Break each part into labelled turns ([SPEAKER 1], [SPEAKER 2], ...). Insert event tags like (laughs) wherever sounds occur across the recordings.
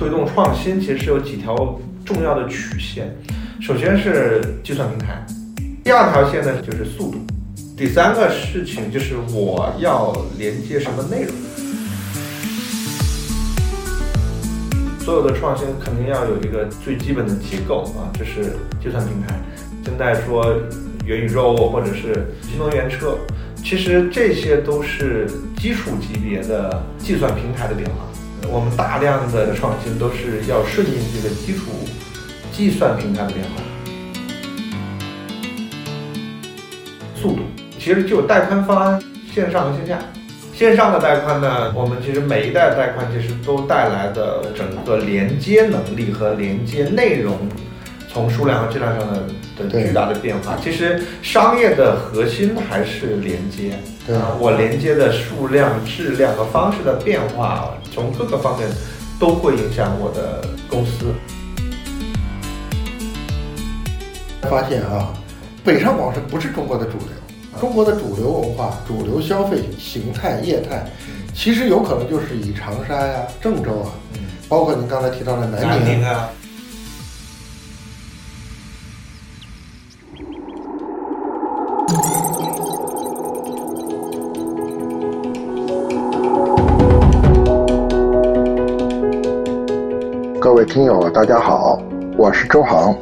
[SPEAKER 1] 推动创新，其实是有几条重要的曲线。首先是计算平台，第二条线呢就是速度，第三个事情就是我要连接什么内容。所有的创新肯定要有一个最基本的结构啊，就是计算平台。现在说元宇宙或者是新能源车，其实这些都是基础级别的计算平台的变化。我们大量的创新都是要顺应这个基础计算平台的变化。速度其实就有带宽方案，线上和线下。线上的带宽呢，我们其实每一代带宽其实都带来的整个连接能力和连接内容，从数量和质量上的的巨大的变化。其实商业的核心还是连接，对啊，我连接的数量、质量和方式的变化，从各个方面都会影响我的公司。
[SPEAKER 2] 发现啊，北上广是不是中国的主流。中国的主流文化、主流消费形态、业态，其实有可能就是以长沙呀、郑州啊，包括您刚才提到的南宁
[SPEAKER 1] 啊。
[SPEAKER 2] 位听友，大家好，我是周航，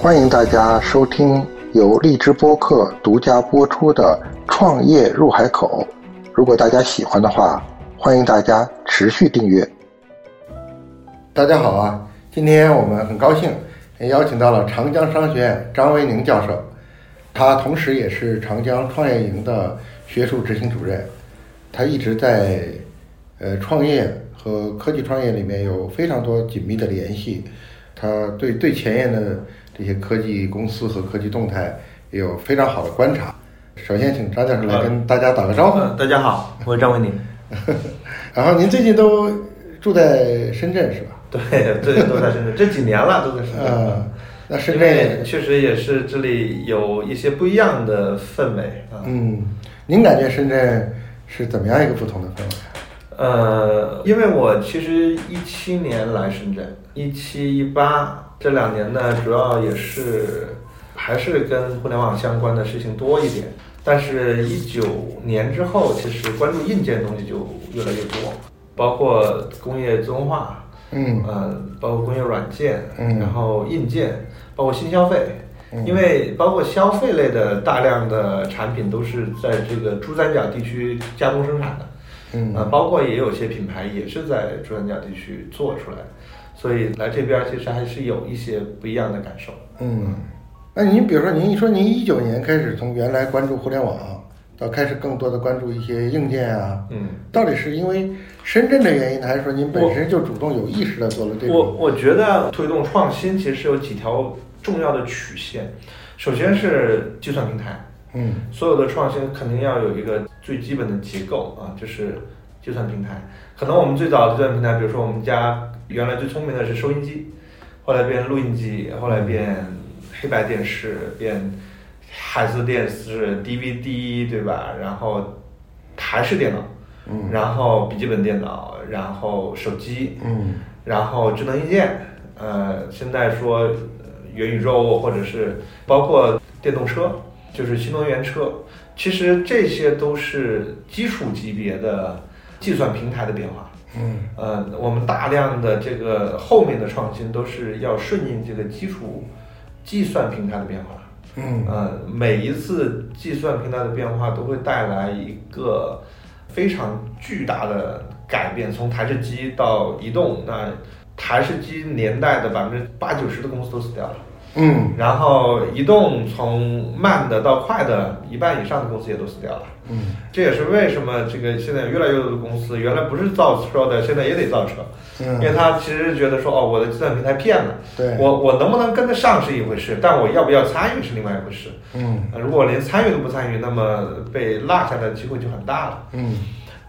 [SPEAKER 2] 欢迎大家收听。由荔枝播客独家播出的《创业入海口》，如果大家喜欢的话，欢迎大家持续订阅。大家好啊，今天我们很高兴邀请到了长江商学院张维宁教授，他同时也是长江创业营的学术执行主任，他一直在呃创业和科技创业里面有非常多紧密的联系，他对最前沿的。这些科技公司和科技动态也有非常好的观察。首先，请张教授来跟大家打个招呼。
[SPEAKER 1] 大家好，我是张维宁。(laughs)
[SPEAKER 2] 然后您最近都住在深圳是吧？(laughs)
[SPEAKER 1] 对，最近都在深圳，这几年了都在深圳。
[SPEAKER 2] 嗯，那深圳
[SPEAKER 1] 确实也是这里有一些不一样的氛围
[SPEAKER 2] 啊。嗯，您感觉深圳是怎么样一个不同的氛围？
[SPEAKER 1] 呃，因为我其实一七年来深圳，一七一八。这两年呢，主要也是还是跟互联网相关的事情多一点。但是，一九年之后，其实关注硬件东西就越来越多，包括工业自动化，
[SPEAKER 2] 嗯，
[SPEAKER 1] 呃，包括工业软件，嗯，然后硬件，包括新消费，因为包括消费类的大量的产品都是在这个珠三角地区加工生产的，
[SPEAKER 2] 嗯，
[SPEAKER 1] 呃，包括也有些品牌也是在珠三角地区做出来。所以来这边其实还是有一些不一样的感受。
[SPEAKER 2] 嗯，那您比如说，您一说您一九年开始从原来关注互联网，到开始更多的关注一些硬件
[SPEAKER 1] 啊，
[SPEAKER 2] 嗯，到底是因为深圳的原因呢，还是说您本身就主动有意识的做了这
[SPEAKER 1] 个？我我觉得推动创新其实是有几条重要的曲线，首先是计算平台，
[SPEAKER 2] 嗯，
[SPEAKER 1] 所有的创新肯定要有一个最基本的结构啊，就是计算平台。可能我们最早的计算平台，比如说我们家。原来最聪明的是收音机，后来变录音机，后来变黑白电视，变海思电视、DVD，对吧？然后台式电脑，
[SPEAKER 2] 嗯，
[SPEAKER 1] 然后笔记本电脑，然后手机，
[SPEAKER 2] 嗯，
[SPEAKER 1] 然后智能硬件，呃，现在说元宇宙或者是包括电动车，就是新能源车，其实这些都是基础级别的计算平台的变化。
[SPEAKER 2] 嗯，
[SPEAKER 1] 呃，我们大量的这个后面的创新都是要顺应这个基础计算平台的变化。
[SPEAKER 2] 嗯，
[SPEAKER 1] 呃，每一次计算平台的变化都会带来一个非常巨大的改变，从台式机到移动，那台式机年代的百分之八九十的公司都死掉了。
[SPEAKER 2] 嗯，
[SPEAKER 1] 然后移动从慢的到快的，一半以上的公司也都死掉了。
[SPEAKER 2] 嗯，
[SPEAKER 1] 这也是为什么这个现在越来越多的公司原来不是造车的，现在也得造车。
[SPEAKER 2] 嗯，
[SPEAKER 1] 因为他其实觉得说，哦，我的计算平台骗了。
[SPEAKER 2] 对，
[SPEAKER 1] 我我能不能跟得上是一回事，但我要不要参与是另外一回事。
[SPEAKER 2] 嗯，
[SPEAKER 1] 如果连参与都不参与，那么被落下的机会就很大了。
[SPEAKER 2] 嗯，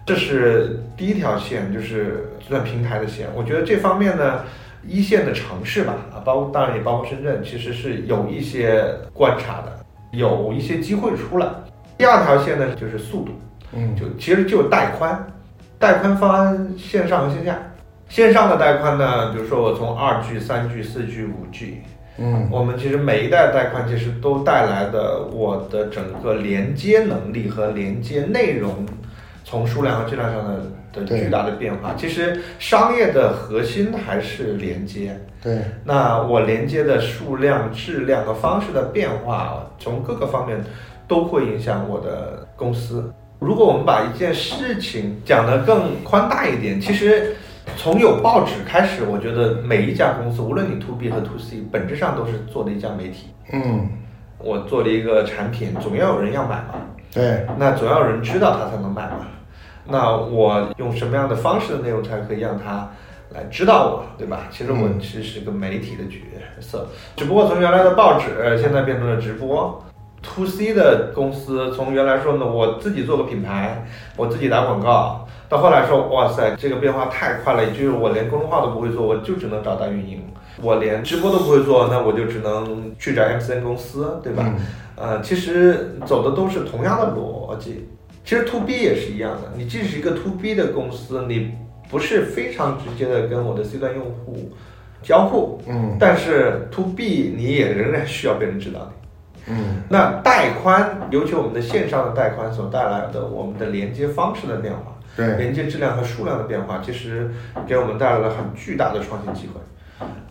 [SPEAKER 1] 这是第一条线，就是计算平台的线。我觉得这方面呢。一线的城市吧，啊，包括当然也包括深圳，其实是有一些观察的，有一些机会出来。第二条线呢，就是速度，
[SPEAKER 2] 嗯，
[SPEAKER 1] 就其实就带宽，带宽方案线上和线下，线上的带宽呢，比如说我从二 G、三 G、四 G、五 G，
[SPEAKER 2] 嗯。
[SPEAKER 1] 我们其实每一代带宽其实都带来的我的整个连接能力和连接内容，从数量和质量上的的巨大的变化。其实商业的核心还是连接，
[SPEAKER 2] 对，
[SPEAKER 1] 那我连接的数量、质量和方式的变化，从各个方面都会影响我的公司。如果我们把一件事情讲得更宽大一点，其实从有报纸开始，我觉得每一家公司，无论你 to B 和 to C，本质上都是做的一家媒体。
[SPEAKER 2] 嗯
[SPEAKER 1] 我做了一个产品，总要有人要买嘛，
[SPEAKER 2] 对，
[SPEAKER 1] 那总要有人知道它才能买嘛。那我用什么样的方式的内容才可以让他来知道我，对吧？其实我其实是个媒体的角色，只不过从原来的报纸，现在变成了直播。to C 的公司从原来说呢，我自己做个品牌，我自己打广告，到后来说，哇塞，这个变化太快了，以至于我连公众号都不会做，我就只能找代运营；我连直播都不会做，那我就只能去找 MCN 公司，对吧？呃，其实走的都是同样的逻辑。其实 to B 也是一样的，你即使一个 to B 的公司，你不是非常直接的跟我的 C 端用户交互，
[SPEAKER 2] 嗯
[SPEAKER 1] 但是 to B 你也仍然需要别人知道你。
[SPEAKER 2] 嗯
[SPEAKER 1] 那带宽，尤其我们的线上的带宽所带来的我们的连接方式的变化，
[SPEAKER 2] 对，
[SPEAKER 1] 连接质量和数量的变化，其实给我们带来了很巨大的创新机会。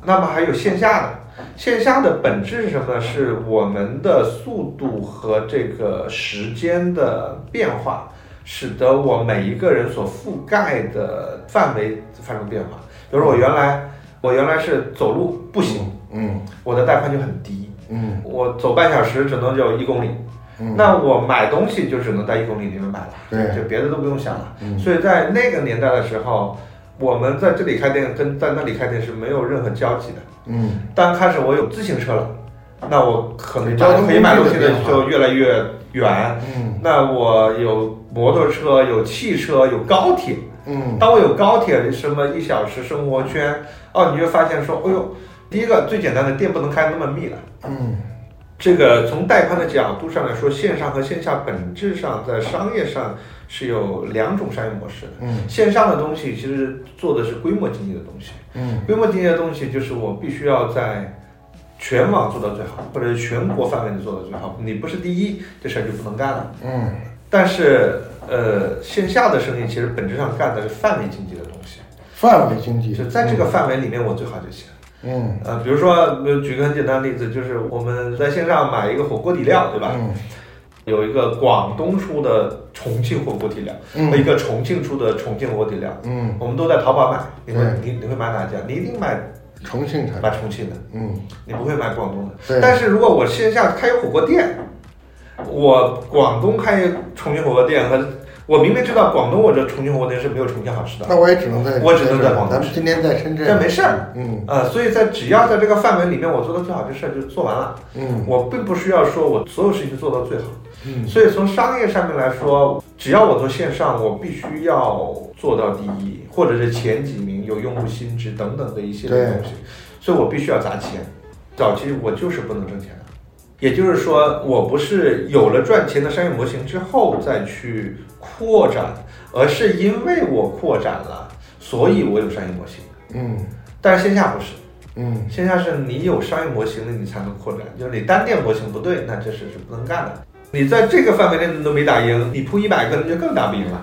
[SPEAKER 1] 那么还有线下的，线下的本质是什么呢？是我们的速度和这个时间的变化，使得我每一个人所覆盖的范围发生变化。比如说我原来我原来是走路步行，
[SPEAKER 2] 嗯
[SPEAKER 1] 我的带宽就很低，
[SPEAKER 2] 嗯
[SPEAKER 1] 我走半小时只能就一公里。
[SPEAKER 2] 嗯，
[SPEAKER 1] 那我买东西就只能在一公里里面买了，
[SPEAKER 2] 对
[SPEAKER 1] 就别的都不用想了。
[SPEAKER 2] 嗯
[SPEAKER 1] 所以在那个年代的时候，我们在这里开店跟在那里开店是没有任何交集的。
[SPEAKER 2] 嗯
[SPEAKER 1] 当开始我有自行车了，那我可能
[SPEAKER 2] 交通
[SPEAKER 1] 可以买东西的就越来越远。
[SPEAKER 2] 嗯
[SPEAKER 1] 那我有摩托车，有汽车，有高铁。
[SPEAKER 2] 嗯
[SPEAKER 1] 当我有高铁什么一小时生活圈，哦，你就发现说，哎呦，第一个最简单的店不能开那么密了。
[SPEAKER 2] 嗯
[SPEAKER 1] 这个从带宽的角度上来说，线上和线下本质上在商业上是有两种商业模式的。
[SPEAKER 2] 嗯
[SPEAKER 1] 线上的东西其实做的是规模经济的东西，
[SPEAKER 2] 嗯
[SPEAKER 1] 规模经济的东西就是我必须要在全网做到最好，或者是全国范围内做到最好。你不是第一，这事儿就不能干了。
[SPEAKER 2] 嗯
[SPEAKER 1] 但是呃，线下的生意其实本质上干的是范围经济的东西，
[SPEAKER 2] 范围经济
[SPEAKER 1] 就在这个范围里面我最好就行。
[SPEAKER 2] 嗯
[SPEAKER 1] 呃，比如说，呃举个很简单的例子，就是我们在线上买一个火锅底料，对吧？
[SPEAKER 2] 嗯
[SPEAKER 1] 有一个广东出的重庆火锅底料，
[SPEAKER 2] 嗯。
[SPEAKER 1] 和一个重庆出的重庆火锅底料，
[SPEAKER 2] 嗯。
[SPEAKER 1] 我们都在淘宝买。你会你你会买哪家？你一定买
[SPEAKER 2] 重庆的
[SPEAKER 1] 买重庆的，
[SPEAKER 2] 嗯。
[SPEAKER 1] 你不会买广东的。
[SPEAKER 2] 对。
[SPEAKER 1] 但是如果我线下开火锅店，我广东开重庆火锅店和我明明知道广东我这重庆火锅店是没有重庆好吃的，
[SPEAKER 2] 那我也只能在
[SPEAKER 1] 我只能在广东
[SPEAKER 2] 咱们今天在深圳。
[SPEAKER 1] 但没事儿。
[SPEAKER 2] 嗯。
[SPEAKER 1] 呃，所以在只要在这个范围里面我做的最好，的事儿就做完了。
[SPEAKER 2] 嗯。
[SPEAKER 1] 我并不需要说我所有事情做到最好。
[SPEAKER 2] 嗯。
[SPEAKER 1] 所以从商业上面来说，只要我做线上，我必须要做到第一，或者是前几名，有用户心智等等的一系列东西，所以我必须要砸钱。早期我就是不能挣钱。的，也就是说，我不是有了赚钱的商业模型之后再去扩展，而是因为我扩展了，所以我有商业模型。
[SPEAKER 2] 嗯
[SPEAKER 1] 但是线下不是，
[SPEAKER 2] 嗯
[SPEAKER 1] 线下是你有商业模型了，你才能扩展。就是你单店模型不对，那这事是不能干的。你在这个范围内你都没打赢，你铺一百个，那就更打不赢了。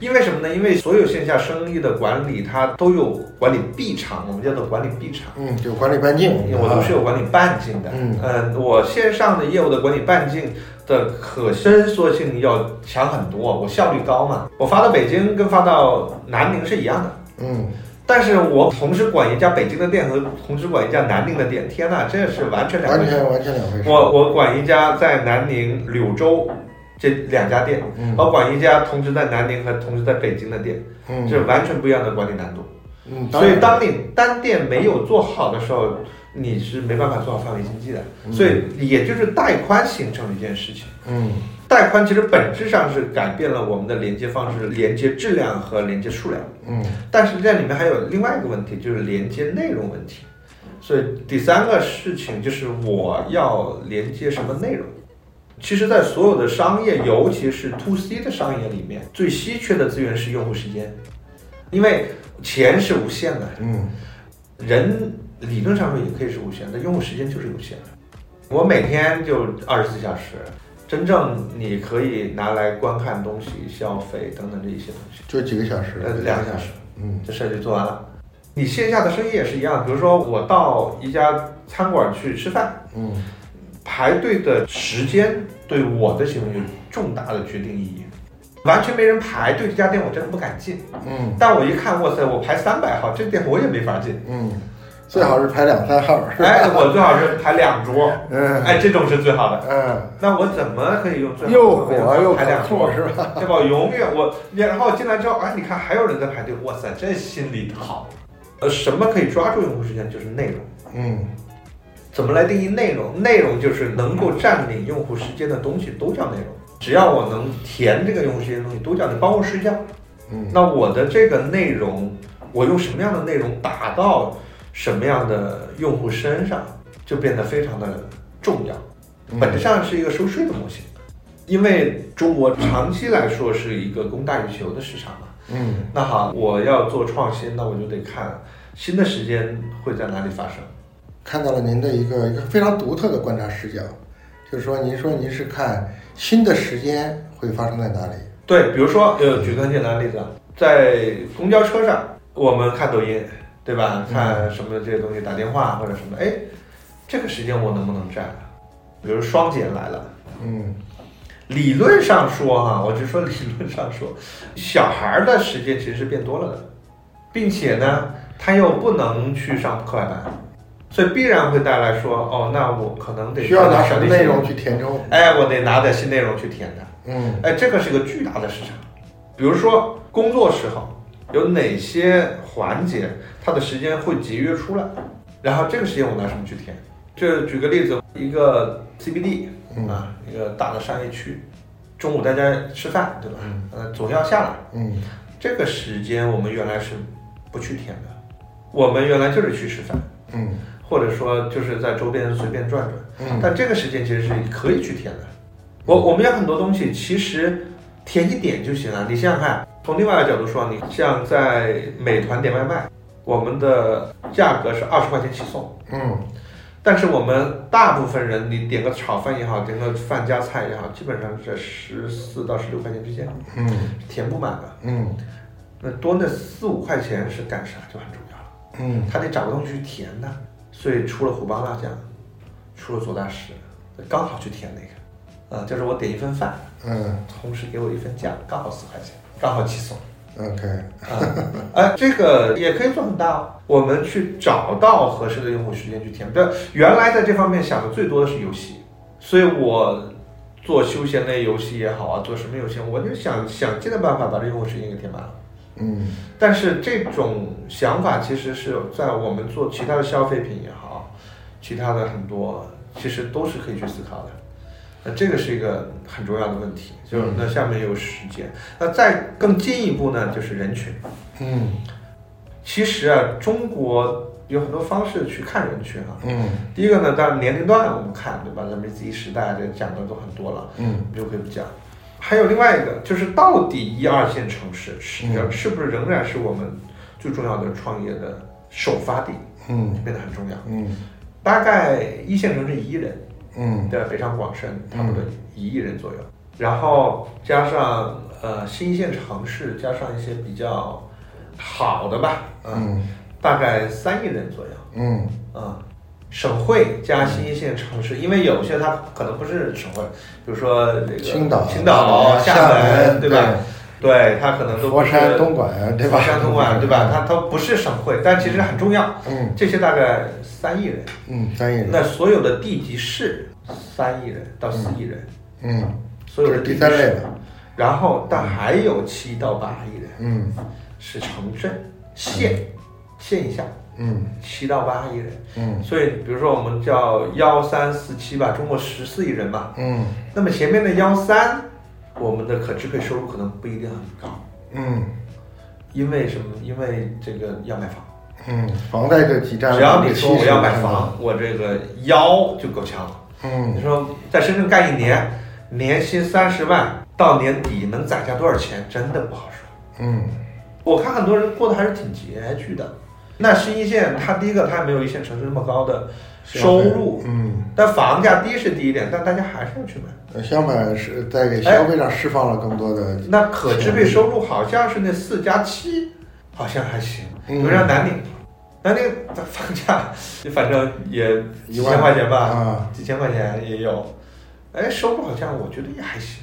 [SPEAKER 1] 因为什么呢？因为所有线下生意的管理，它都有管理闭场，我们叫做管理闭场。
[SPEAKER 2] 嗯，就管理半径，
[SPEAKER 1] 我都是有管理半径的。
[SPEAKER 2] 嗯
[SPEAKER 1] 呃我线上的业务的管理半径的可伸缩性要强很多，我效率高嘛。我发到北京跟发到南宁是一样的。
[SPEAKER 2] 嗯
[SPEAKER 1] 但是我同时管一家北京的店和同时管一家南宁的店，天呐，这是完全两回事。
[SPEAKER 2] 完全完全两回事。
[SPEAKER 1] 我我管一家在南宁、柳州这两家店，
[SPEAKER 2] 嗯
[SPEAKER 1] 我管一家同时在南宁和同时在北京的店，
[SPEAKER 2] 嗯
[SPEAKER 1] 这是完全不一样的管理难度。
[SPEAKER 2] 嗯，
[SPEAKER 1] 所以当你单店没有做好的时候，你是没办法做好范围经济的。所以也就是带宽形成了一件事情。
[SPEAKER 2] 嗯
[SPEAKER 1] 带宽其实本质上是改变了我们的连接方式、连接质量和连接数量。
[SPEAKER 2] 嗯
[SPEAKER 1] 但是这里面还有另外一个问题，就是连接内容问题。所以第三个事情就是我要连接什么内容。其实，在所有的商业，尤其是 to C 的商业里面，最稀缺的资源是用户时间，因为钱是无限的，
[SPEAKER 2] 嗯。
[SPEAKER 1] 人理论上说也可以是无限的，用户时间就是有限的。我每天就二十四小时，真正你可以拿来观看东西、消费等等这一些东西，
[SPEAKER 2] 就几个小时，
[SPEAKER 1] 呃，两个小时，
[SPEAKER 2] 嗯。
[SPEAKER 1] 这事儿就做完了。你线下的生意也是一样，比如说我到一家餐馆去吃饭，
[SPEAKER 2] 嗯
[SPEAKER 1] 排队的时间对我的行为有重大的决定意义。完全没人排队，这家店我真的不敢进。
[SPEAKER 2] 嗯
[SPEAKER 1] 但我一看，哇塞，我排三百号，这店我也没法进。
[SPEAKER 2] 嗯，最好是排两三号，是吧？
[SPEAKER 1] 哎，我最好是排两桌，
[SPEAKER 2] 嗯
[SPEAKER 1] 哎，这种是最好的。
[SPEAKER 2] 嗯，
[SPEAKER 1] 那我怎么可以用最好的
[SPEAKER 2] 又
[SPEAKER 1] 方法
[SPEAKER 2] 火又
[SPEAKER 1] 排两桌，
[SPEAKER 2] 是吧？(laughs)
[SPEAKER 1] 对吧？永远我，然后进来之后，哎，你看还有人在排队，哇塞，这心里好。呃，什么可以抓住用户时间？就是内容。
[SPEAKER 2] 嗯
[SPEAKER 1] 怎么来定义内容？内容就是能够占领用户时间的东西都叫内容。只要我能填这个用户时间的东西，都叫你帮我睡觉。
[SPEAKER 2] 嗯
[SPEAKER 1] 那我的这个内容，我用什么样的内容打到什么样的用户身上，就变得非常的重要。
[SPEAKER 2] 嗯
[SPEAKER 1] 本质上是一个收税的模型，因为中国长期来说是一个供大于求的市场嘛。
[SPEAKER 2] 嗯
[SPEAKER 1] 那好，我要做创新，那我就得看新的时间会在哪里发生。
[SPEAKER 2] 看到了您的一个一个非常独特的观察视角，就是说，您说您是看新的时间会发生在哪里？
[SPEAKER 1] 对，比如说，呃，举个很简单的例子，啊，在公交车上，我们看抖音，对吧？看什么这些东西，打电话或者什么，哎，这个时间我能不能占？比如双减来了，
[SPEAKER 2] 嗯
[SPEAKER 1] 理论上说哈，我就说理论上说，小孩儿的时间其实是变多了的，并且呢，他又不能去上课外班，所以必然会带来说，哦，那我可能得
[SPEAKER 2] 需要拿什么内容去填充？
[SPEAKER 1] 哎，我得拿点新内容去填它。
[SPEAKER 2] 嗯
[SPEAKER 1] 哎，这个是个巨大的市场。比如说工作时候有哪些环节，它的时间会节约出来，然后这个时间我拿什么去填？这举个例子，一个 CBD
[SPEAKER 2] 嗯
[SPEAKER 1] 啊，一个大的商业区，中午大家吃饭，对吧？
[SPEAKER 2] 嗯
[SPEAKER 1] 呃，总要下来，
[SPEAKER 2] 嗯
[SPEAKER 1] 这个时间我们原来是不去填的，我们原来就是去吃饭，
[SPEAKER 2] 嗯
[SPEAKER 1] 或者说就是在周边随便转转。
[SPEAKER 2] 嗯
[SPEAKER 1] 但这个时间其实是可以去填的。我我们有很多东西其实填一点就行了。你想想看，从另外一个角度说，你像在美团点外卖，我们的价格是二十块钱起送，
[SPEAKER 2] 嗯
[SPEAKER 1] 但是我们大部分人，你点个炒饭也好，点个饭加菜也好，基本上是在十四到十六块钱之间，
[SPEAKER 2] 嗯
[SPEAKER 1] 填不满的。
[SPEAKER 2] 嗯
[SPEAKER 1] 那多那四五块钱是干啥就很重要了。
[SPEAKER 2] 嗯
[SPEAKER 1] 他得找个东西去填的，所以出了虎帮辣酱，出了左大师，刚好去填那个，啊、就是我点一份饭，
[SPEAKER 2] 嗯
[SPEAKER 1] 同时给我一份酱，刚好四块钱，刚好起送
[SPEAKER 2] ，，OK，
[SPEAKER 1] 啊，哎，这个也可以做很大哦。我们去找到合适的用户时间去填，不要原来在这方面想的最多的是游戏，所以我做休闲类游戏也好啊，做什么游戏，我就想想尽的办法把这用户时间给填满了。
[SPEAKER 2] 嗯
[SPEAKER 1] 但是这种想法其实是在我们做其他的消费品也好，其他的很多其实都是可以去思考的。那这个是一个很重要的问题，就是那下面有时间，那再更进一步呢，就是人群。
[SPEAKER 2] 嗯
[SPEAKER 1] 其实啊，中国有很多方式去看人群啊。
[SPEAKER 2] 嗯
[SPEAKER 1] 第一个呢，当然年龄段我们看，对吧？咱们 Z 时代这讲的都很多了，
[SPEAKER 2] 嗯
[SPEAKER 1] 就可以不讲。还有另外一个，就是到底一二线城市是
[SPEAKER 2] 嗯。
[SPEAKER 1] 是不是仍然是我们最重要的创业的首发地，
[SPEAKER 2] 嗯。
[SPEAKER 1] 变得很重要。
[SPEAKER 2] 嗯。
[SPEAKER 1] 大概一线城市一亿人，
[SPEAKER 2] 嗯。
[SPEAKER 1] 对吧，北上广深差不多一亿人左右，然后加上呃新一线城市，加上一些比较好的吧，嗯，
[SPEAKER 2] 嗯。
[SPEAKER 1] 大概三亿人左右。
[SPEAKER 2] 嗯。
[SPEAKER 1] 啊，省会加新一线城市，因为有些它可能不是省会，比如说这个
[SPEAKER 2] 青岛
[SPEAKER 1] 青岛、
[SPEAKER 2] 厦
[SPEAKER 1] 门，对。吧？对，它可能都
[SPEAKER 2] 佛山、东莞，对吧？
[SPEAKER 1] 佛山、东莞，对吧？它它不是省会，但其实很重要。
[SPEAKER 2] 嗯。
[SPEAKER 1] 这些大概三亿人，
[SPEAKER 2] 嗯，三亿人，
[SPEAKER 1] 那所有的地级市三亿人到四亿人，
[SPEAKER 2] 嗯，
[SPEAKER 1] 所有的地级市
[SPEAKER 2] 第三类了，
[SPEAKER 1] 然后但还有七到八亿人
[SPEAKER 2] 嗯。
[SPEAKER 1] 是城镇、县、县以下，
[SPEAKER 2] 嗯
[SPEAKER 1] 七到八亿人。
[SPEAKER 2] 嗯
[SPEAKER 1] 所以，比如说我们叫幺三四七吧，中国十四亿人嘛，
[SPEAKER 2] 嗯
[SPEAKER 1] 那么前面的幺三，我们的可支配收入可能不一定很高，
[SPEAKER 2] 嗯
[SPEAKER 1] 因为什么？因为这个要买房，
[SPEAKER 2] 嗯，房贷这几占
[SPEAKER 1] 只要你说我要买房，我这个腰就够呛了。
[SPEAKER 2] 嗯
[SPEAKER 1] 你说在深圳干一年，年薪三十万，到年底能攒下多少钱，真的不好说。
[SPEAKER 2] 嗯
[SPEAKER 1] 我看很多人过得还是挺拮据的。那新一线，它第一个它没有一线城市那么高的收入，
[SPEAKER 2] 嗯，
[SPEAKER 1] 但房价低是低一点，但大家还是要去买。
[SPEAKER 2] 呃想买是在给消费上释放了更多的，
[SPEAKER 1] 那可支配收入好像是那四加七，好像还行。比
[SPEAKER 2] 嗯
[SPEAKER 1] 如像南宁，南宁的房价反正也几
[SPEAKER 2] 一万
[SPEAKER 1] 千块钱吧，
[SPEAKER 2] 啊，
[SPEAKER 1] 几千块钱也有。哎，收入好像我觉得也还行，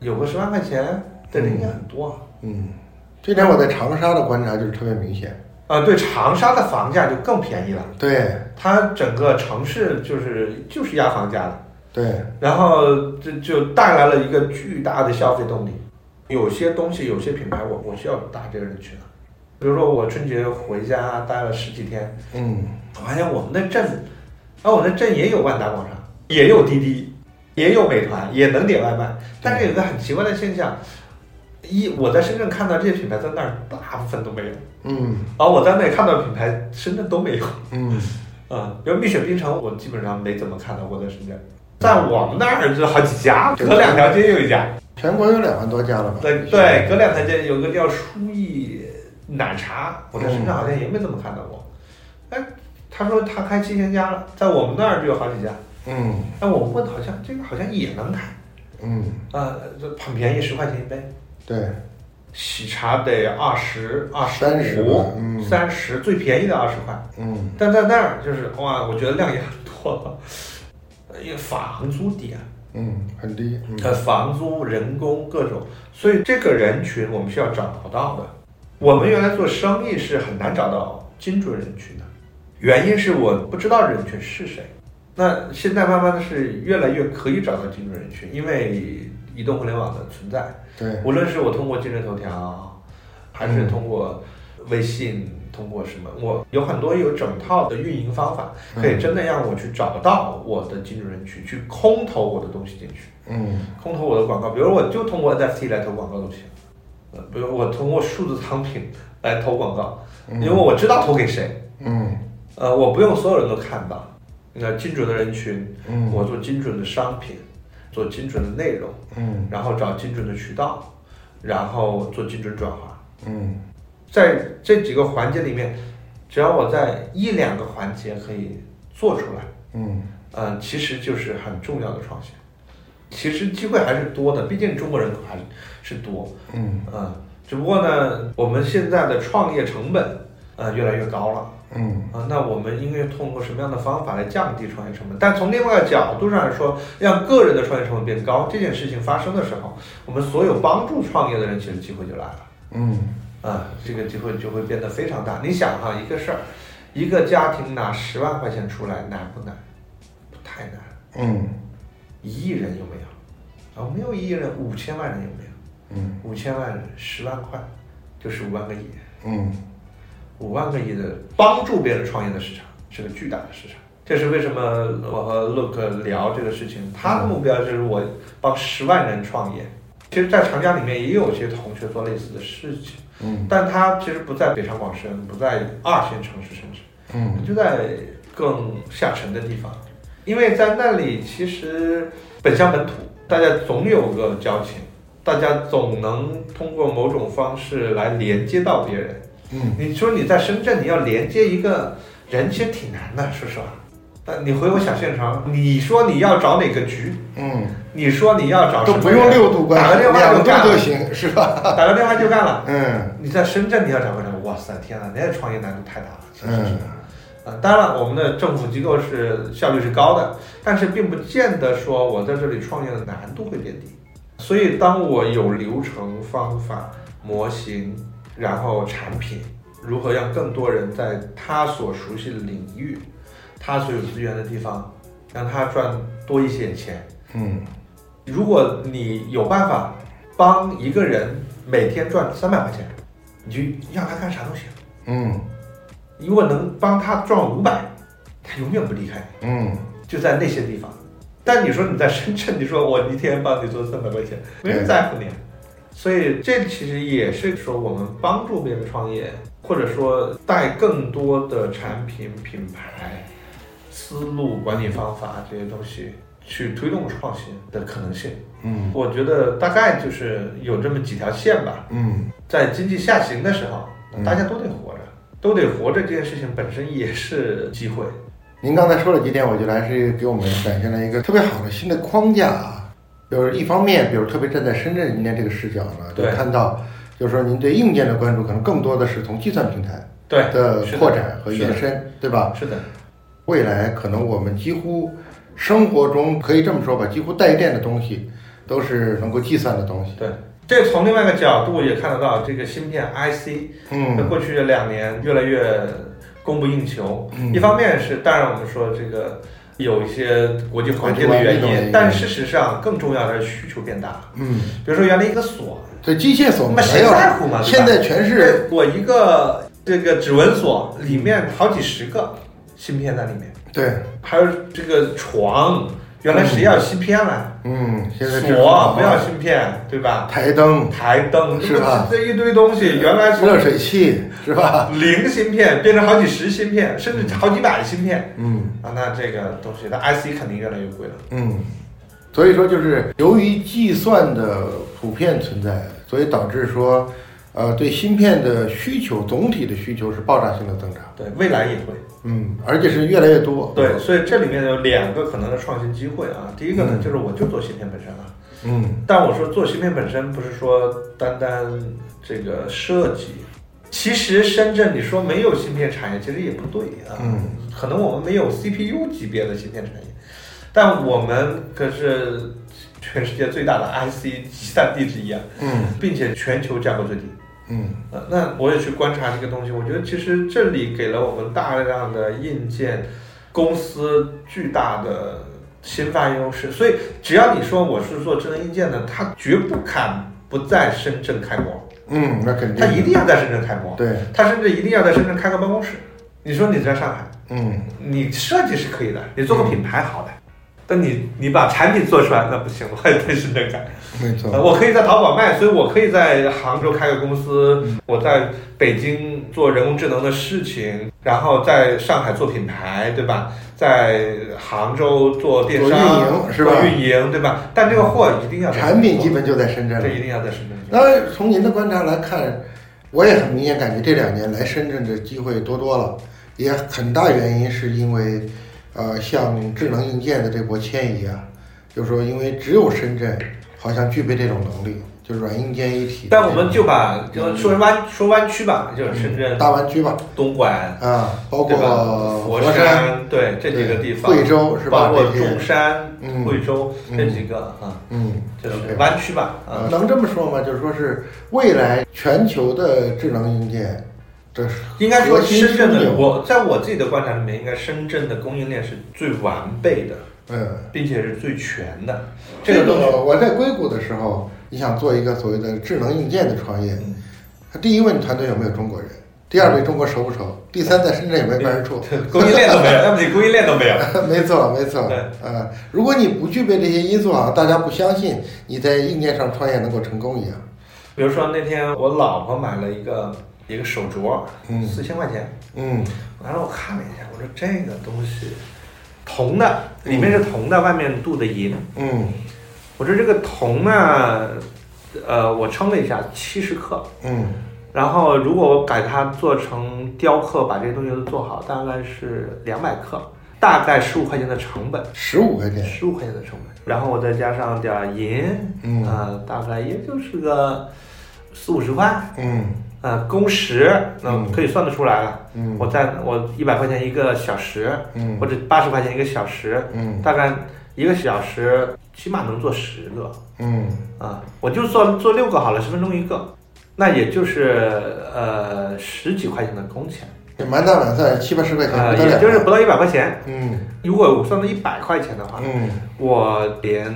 [SPEAKER 1] 有个十万块钱的人也很多啊。
[SPEAKER 2] 嗯，这点我在长沙的观察就是特别明显。
[SPEAKER 1] 啊，对，长沙的房价就更便宜了，
[SPEAKER 2] 对
[SPEAKER 1] 它整个城市就是就是压房价的。
[SPEAKER 2] 对，
[SPEAKER 1] 然后这就带来了一个巨大的消费动力。有些东西，有些品牌我，我需要打这个人群的。比如说我春节回家待了十几天，
[SPEAKER 2] 嗯
[SPEAKER 1] 我发现我们那镇，啊，我那镇也有万达广场，也有滴滴，也有美团，也能点外卖。但是有一个很奇怪的现象，一我在深圳看到这些品牌在那儿大部分都没有，
[SPEAKER 2] 嗯
[SPEAKER 1] 而我在那里看到的品牌深圳都没有。
[SPEAKER 2] 嗯
[SPEAKER 1] 嗯，比如蜜雪冰城，我基本上没怎么看到过在深圳，在我们那儿就好几家，隔两条街有一家。
[SPEAKER 2] 全国有两万多家了吧？
[SPEAKER 1] 对对，隔两条街有个叫书艺奶茶，我在深圳好像也没怎么看到过。哎，他说他开七千家了，在我们那儿就有好几家。
[SPEAKER 2] 嗯
[SPEAKER 1] 哎，我问好像这个好像也能开，
[SPEAKER 2] 嗯，
[SPEAKER 1] 啊，这很便宜，十块钱一杯。
[SPEAKER 2] 对，
[SPEAKER 1] 喜茶得二十、二十
[SPEAKER 2] 30
[SPEAKER 1] 五三十，最便宜的二十块。
[SPEAKER 2] 嗯
[SPEAKER 1] 但在那儿就是哇，我觉得量也很多，因为房租低啊，
[SPEAKER 2] 嗯，很低。嗯
[SPEAKER 1] 呃，房租、人工各种，所以这个人群我们是要找到的。我们原来做生意是很难找到精准人群的，原因是我不知道人群是谁。那现在慢慢的是越来越可以找到精准人群，因为移动互联网的存在，
[SPEAKER 2] 对，
[SPEAKER 1] 无论是我通过今日头条，还是通过微信，通过什么，我有很多有整套的运营方法，可以真的让我去找到我的精准人群，去空投我的东西进去，
[SPEAKER 2] 嗯。
[SPEAKER 1] 空投我的广告，比如我就通过 NFT 来投广告都行，呃，比如我通过数字藏品来投广告，因为我知道投给谁，
[SPEAKER 2] 嗯。
[SPEAKER 1] 呃，我不用所有人都看到，那精准的人群，
[SPEAKER 2] 嗯。
[SPEAKER 1] 我做精准的商品，做精准的内容。
[SPEAKER 2] 嗯
[SPEAKER 1] 然后找精准的渠道，然后做精准转化。
[SPEAKER 2] 嗯
[SPEAKER 1] 在这几个环节里面，只要我在一两个环节可以做出来，
[SPEAKER 2] 嗯
[SPEAKER 1] 嗯、其实就是很重要的创新。其实机会还是多的，毕竟中国人口还是是多，
[SPEAKER 2] 嗯
[SPEAKER 1] 嗯，只不过呢，我们现在的创业成本呃越来越高了。
[SPEAKER 2] 嗯
[SPEAKER 1] 啊，那我们应该通过什么样的方法来降低创业成本？但从另外一个角度上来说，让个人的创业成本变高，这件事情发生的时候，我们所有帮助创业的人，其实机会就来了。
[SPEAKER 2] 嗯
[SPEAKER 1] 啊，这个机会就会变得非常大。你想哈，一个事儿，一个家庭拿十万块钱出来难不难？不太难。
[SPEAKER 2] 嗯
[SPEAKER 1] 一亿人有没有？啊，没有一亿人，五千万人有没有？
[SPEAKER 2] 嗯
[SPEAKER 1] 五千万人，十万块，就是五万个亿。
[SPEAKER 2] 嗯
[SPEAKER 1] 五万个亿的帮助别人创业的市场是个巨大的市场。这是为什么我和 Look 聊这个事情，他的目标就是我帮十万人创业。其实，在长江里面也有些同学做类似的事情，
[SPEAKER 2] 嗯。
[SPEAKER 1] 但他其实不在北上广深，不在二线城市，甚至。
[SPEAKER 2] 嗯。
[SPEAKER 1] 就在更下沉的地方，因为在那里其实本乡本土，大家总有个交情，大家总能通过某种方式来连接到别人。
[SPEAKER 2] 嗯
[SPEAKER 1] 你说你在深圳，你要连接一个人，其实挺难的，说实话。但，你回我小县城，你说你要找哪个局，
[SPEAKER 2] 嗯，
[SPEAKER 1] 你说你要找
[SPEAKER 2] 都不用六度关系，
[SPEAKER 1] 打个电话就干了，
[SPEAKER 2] 都行，是吧？
[SPEAKER 1] 打个电话就干了。
[SPEAKER 2] 嗯
[SPEAKER 1] 你在深圳，你要找个人，哇塞，天呐，那创业难度太大了，其实是。
[SPEAKER 2] 嗯
[SPEAKER 1] 啊，当然了，我们的政府机构是效率是高的，但是并不见得说我在这里创业的难度会变低。所以，当我有流程、方法、模型，然后产品，如何让更多人在他所熟悉的领域、他所有资源的地方，让他赚多一些钱。
[SPEAKER 2] 嗯
[SPEAKER 1] 如果你有办法帮一个人每天赚三百块钱，你就让他干啥都行。
[SPEAKER 2] 嗯
[SPEAKER 1] 如果能帮他赚五百，他永远不离开你，
[SPEAKER 2] 嗯
[SPEAKER 1] 就在那些地方。但你说你在深圳，你说我一天帮你做三百块钱，没人在乎你。所以这其实也是说我们帮助别人创业，或者说带更多的产品、品牌、思路、管理方法这些东西去推动创新的可能性。
[SPEAKER 2] 嗯
[SPEAKER 1] 我觉得大概就是有这么几条线吧。
[SPEAKER 2] 嗯
[SPEAKER 1] 在经济下行的时候，
[SPEAKER 2] 嗯
[SPEAKER 1] 大家都得活着，都得活着，这件事情本身也是机会。
[SPEAKER 2] 您刚才说了几点，我觉得还是给我们展现了一个特别好的新的框架啊。就是一方面，比如特别站在深圳今天这个视角呢，就看到，就是说您对硬件的关注可能更多的是从计算平台
[SPEAKER 1] 对
[SPEAKER 2] 的扩展和延伸，对吧？
[SPEAKER 1] 是的，
[SPEAKER 2] 未来可能我们几乎生活中可以这么说吧，几乎带电的东西都是能够计算的东西。
[SPEAKER 1] 对。这从另外一个角度也看得到，这个芯片 IC 在
[SPEAKER 2] 嗯
[SPEAKER 1] 过去两年越来越供不应求。
[SPEAKER 2] 嗯
[SPEAKER 1] 一方面是，当然我们说这个有一些国际环境的原
[SPEAKER 2] 因
[SPEAKER 1] 因，但事实上更重要的是需求变大。
[SPEAKER 2] 嗯，
[SPEAKER 1] 比如说原来一个锁，
[SPEAKER 2] 对机械锁
[SPEAKER 1] 那么谁在乎嘛？
[SPEAKER 2] 现在全是
[SPEAKER 1] 我一个这个指纹锁里面好几十个芯片在里面，
[SPEAKER 2] 对，
[SPEAKER 1] 还有这个床，原来谁要芯片了？
[SPEAKER 2] 嗯，现在是
[SPEAKER 1] 锁不要芯片，对吧？
[SPEAKER 2] 台灯、
[SPEAKER 1] 台灯
[SPEAKER 2] 是吧
[SPEAKER 1] 这一堆东西原来
[SPEAKER 2] 热水器是吧？
[SPEAKER 1] 零芯片变成好几十芯片，甚至好几百芯片
[SPEAKER 2] 嗯
[SPEAKER 1] 啊，那这个东西，那 IC 肯定越来越贵了。
[SPEAKER 2] 嗯，所以说就是由于计算的普遍存在，所以导致说，呃，对芯片的需求总体的需求是爆炸性的增长。
[SPEAKER 1] 对，未来也会。
[SPEAKER 2] 嗯，而且是越来越多。
[SPEAKER 1] 对，所以这里面有两个可能的创新机会啊。第一个呢，
[SPEAKER 2] 嗯
[SPEAKER 1] 就是我就做芯片本身了。
[SPEAKER 2] 嗯
[SPEAKER 1] 但我说做芯片本身不是说单单这个设计，其实深圳你说没有芯片产业，其实也不对啊。
[SPEAKER 2] 嗯，
[SPEAKER 1] 可能我们没有 CPU 级别的芯片产业，但我们可是全世界最大的 IC 集散地之一啊，
[SPEAKER 2] 嗯
[SPEAKER 1] 并且全球价格最低。
[SPEAKER 2] 嗯。
[SPEAKER 1] 呃，那我也去观察这个东西，我觉得其实这里给了我们大量的硬件公司巨大的先发优势，所以只要你说我是做智能硬件的，他绝不敢不在深圳开模，
[SPEAKER 2] 嗯，那肯定。
[SPEAKER 1] 他一定要在深圳开模，
[SPEAKER 2] 对，
[SPEAKER 1] 他甚至一定要在深圳开个办公室。你说你在上海，
[SPEAKER 2] 嗯。
[SPEAKER 1] 你设计是可以的，你做个品牌好的，但你你把产品做出来那不行，我还得在深圳干。
[SPEAKER 2] 没错。
[SPEAKER 1] 呃，我可以在淘宝卖，所以我可以在杭州开个公司，我在北京做人工智能的事情，然后在上海做品牌，对吧？在杭州做电商、
[SPEAKER 2] 做运营是吧
[SPEAKER 1] 运营，对吧？但这个货一定要在
[SPEAKER 2] 产品基本就在深圳了
[SPEAKER 1] 这。一定要在深圳做。
[SPEAKER 2] 那从您的观察来看，我也很明显感觉这两年来深圳的机会多多了，也很大原因是因为，呃，像智能硬件的这波迁移啊，就是说因为只有深圳好像具备这种能力，就是软硬件一体。
[SPEAKER 1] 但我们就把就说湾说湾区吧，就是深圳、
[SPEAKER 2] 大湾区吧，
[SPEAKER 1] 东莞，
[SPEAKER 2] 啊，包
[SPEAKER 1] 对吧？
[SPEAKER 2] 佛
[SPEAKER 1] 佛山，对这几个地方，
[SPEAKER 2] 贵州是吧？
[SPEAKER 1] 包括中山、
[SPEAKER 2] 嗯
[SPEAKER 1] 贵州
[SPEAKER 2] 嗯
[SPEAKER 1] 这几个啊，
[SPEAKER 2] 嗯，
[SPEAKER 1] 就是湾区吧，啊
[SPEAKER 2] 呃，，能这么说吗？就是说是未来全球的智能硬件，这是
[SPEAKER 1] 应该说深圳的，我在我自己的观察里面，应该深圳的供应链是最完备的，
[SPEAKER 2] 嗯。
[SPEAKER 1] 并且是最全的。
[SPEAKER 2] 这
[SPEAKER 1] 这个东西，
[SPEAKER 2] 我在硅谷的时候，你想做一个所谓的智能硬件的创业，
[SPEAKER 1] 嗯
[SPEAKER 2] 他第一问团队有没有中国人，第二问中国熟不熟，第三在深圳有没有办事处。
[SPEAKER 1] 供应链都没有，要不你供应链都没有。(laughs)
[SPEAKER 2] 没错，没错。
[SPEAKER 1] 对
[SPEAKER 2] 呃，如果你不具备这些因素啊，大家不相信你在硬件上创业能够成功一样。
[SPEAKER 1] 比如说那天我老婆买了一个一个手镯，
[SPEAKER 2] 嗯。
[SPEAKER 1] 四千块钱，
[SPEAKER 2] 嗯。
[SPEAKER 1] 完了我看了一下，我说这个东西铜的，里面是铜的，外面镀的银。
[SPEAKER 2] 嗯。
[SPEAKER 1] 我说这个铜呢，呃，我称了一下，七十克。
[SPEAKER 2] 嗯。
[SPEAKER 1] 然后如果我把它做成雕刻，把这些东西都做好，大概是两百克，大概十五块钱的成本，
[SPEAKER 2] 十五块钱。
[SPEAKER 1] 十五块钱的成本。然后我再加上点银，
[SPEAKER 2] 嗯。
[SPEAKER 1] 呃，大概也就是个四五十块，
[SPEAKER 2] 嗯
[SPEAKER 1] 呃，工时那
[SPEAKER 2] 嗯
[SPEAKER 1] 可以算得出来了。
[SPEAKER 2] 嗯
[SPEAKER 1] 我在我一百块钱一个小时，
[SPEAKER 2] 嗯
[SPEAKER 1] 或者八十块钱一个小时，
[SPEAKER 2] 嗯
[SPEAKER 1] 大概一个小时起码能做十个
[SPEAKER 2] 嗯
[SPEAKER 1] 啊，我就做做六个好了，十分钟一个，那也就是呃十几块钱的工钱，
[SPEAKER 2] 这满打满算七八十块钱
[SPEAKER 1] 呃。也就是不到一百块钱。
[SPEAKER 2] 嗯
[SPEAKER 1] 如果我算到一百块钱的话，
[SPEAKER 2] 嗯
[SPEAKER 1] 我连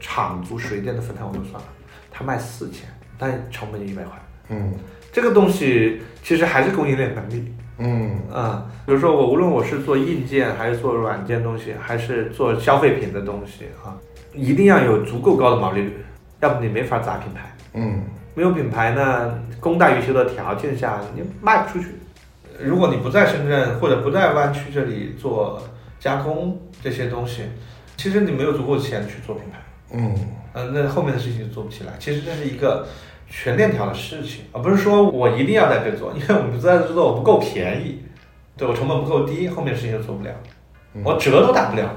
[SPEAKER 1] 厂租水电的分摊我都算了，他卖四千，但成本就一百块。
[SPEAKER 2] 嗯
[SPEAKER 1] 这个东西其实还是供应链能力
[SPEAKER 2] 嗯
[SPEAKER 1] 啊、比如说我无论我是做硬件还是做软件东西，还是做消费品的东西啊，一定要有足够高的毛利率，要不你没法砸品牌。
[SPEAKER 2] 嗯
[SPEAKER 1] 没有品牌呢，供大于求的条件下，你卖不出去。如果你不在深圳或者不在湾区这里做加工这些东西，其实你没有足够的钱去做品牌，
[SPEAKER 2] 嗯
[SPEAKER 1] 呃，那后面的事情就做不起来。其实这是一个全链条的事情，而不是说我一定要在这做，因为我们在这做我不够便宜，对我成本不够低，后面事情就做不了，
[SPEAKER 2] 嗯
[SPEAKER 1] 我折都打不了。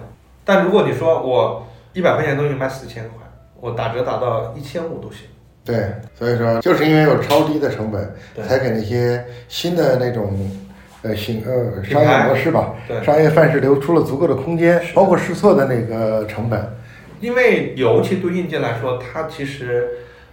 [SPEAKER 1] 但如果你说我一百块钱东西卖四千块，我打折打到一千五都行。
[SPEAKER 2] 对，所以说就是因为有超低的成本，才给那些新的那种呃新呃商业模式吧，
[SPEAKER 1] 对
[SPEAKER 2] 商业范式留出了足够的空间，包括试错的那个成本。
[SPEAKER 1] 因为尤其对硬件来说，它其实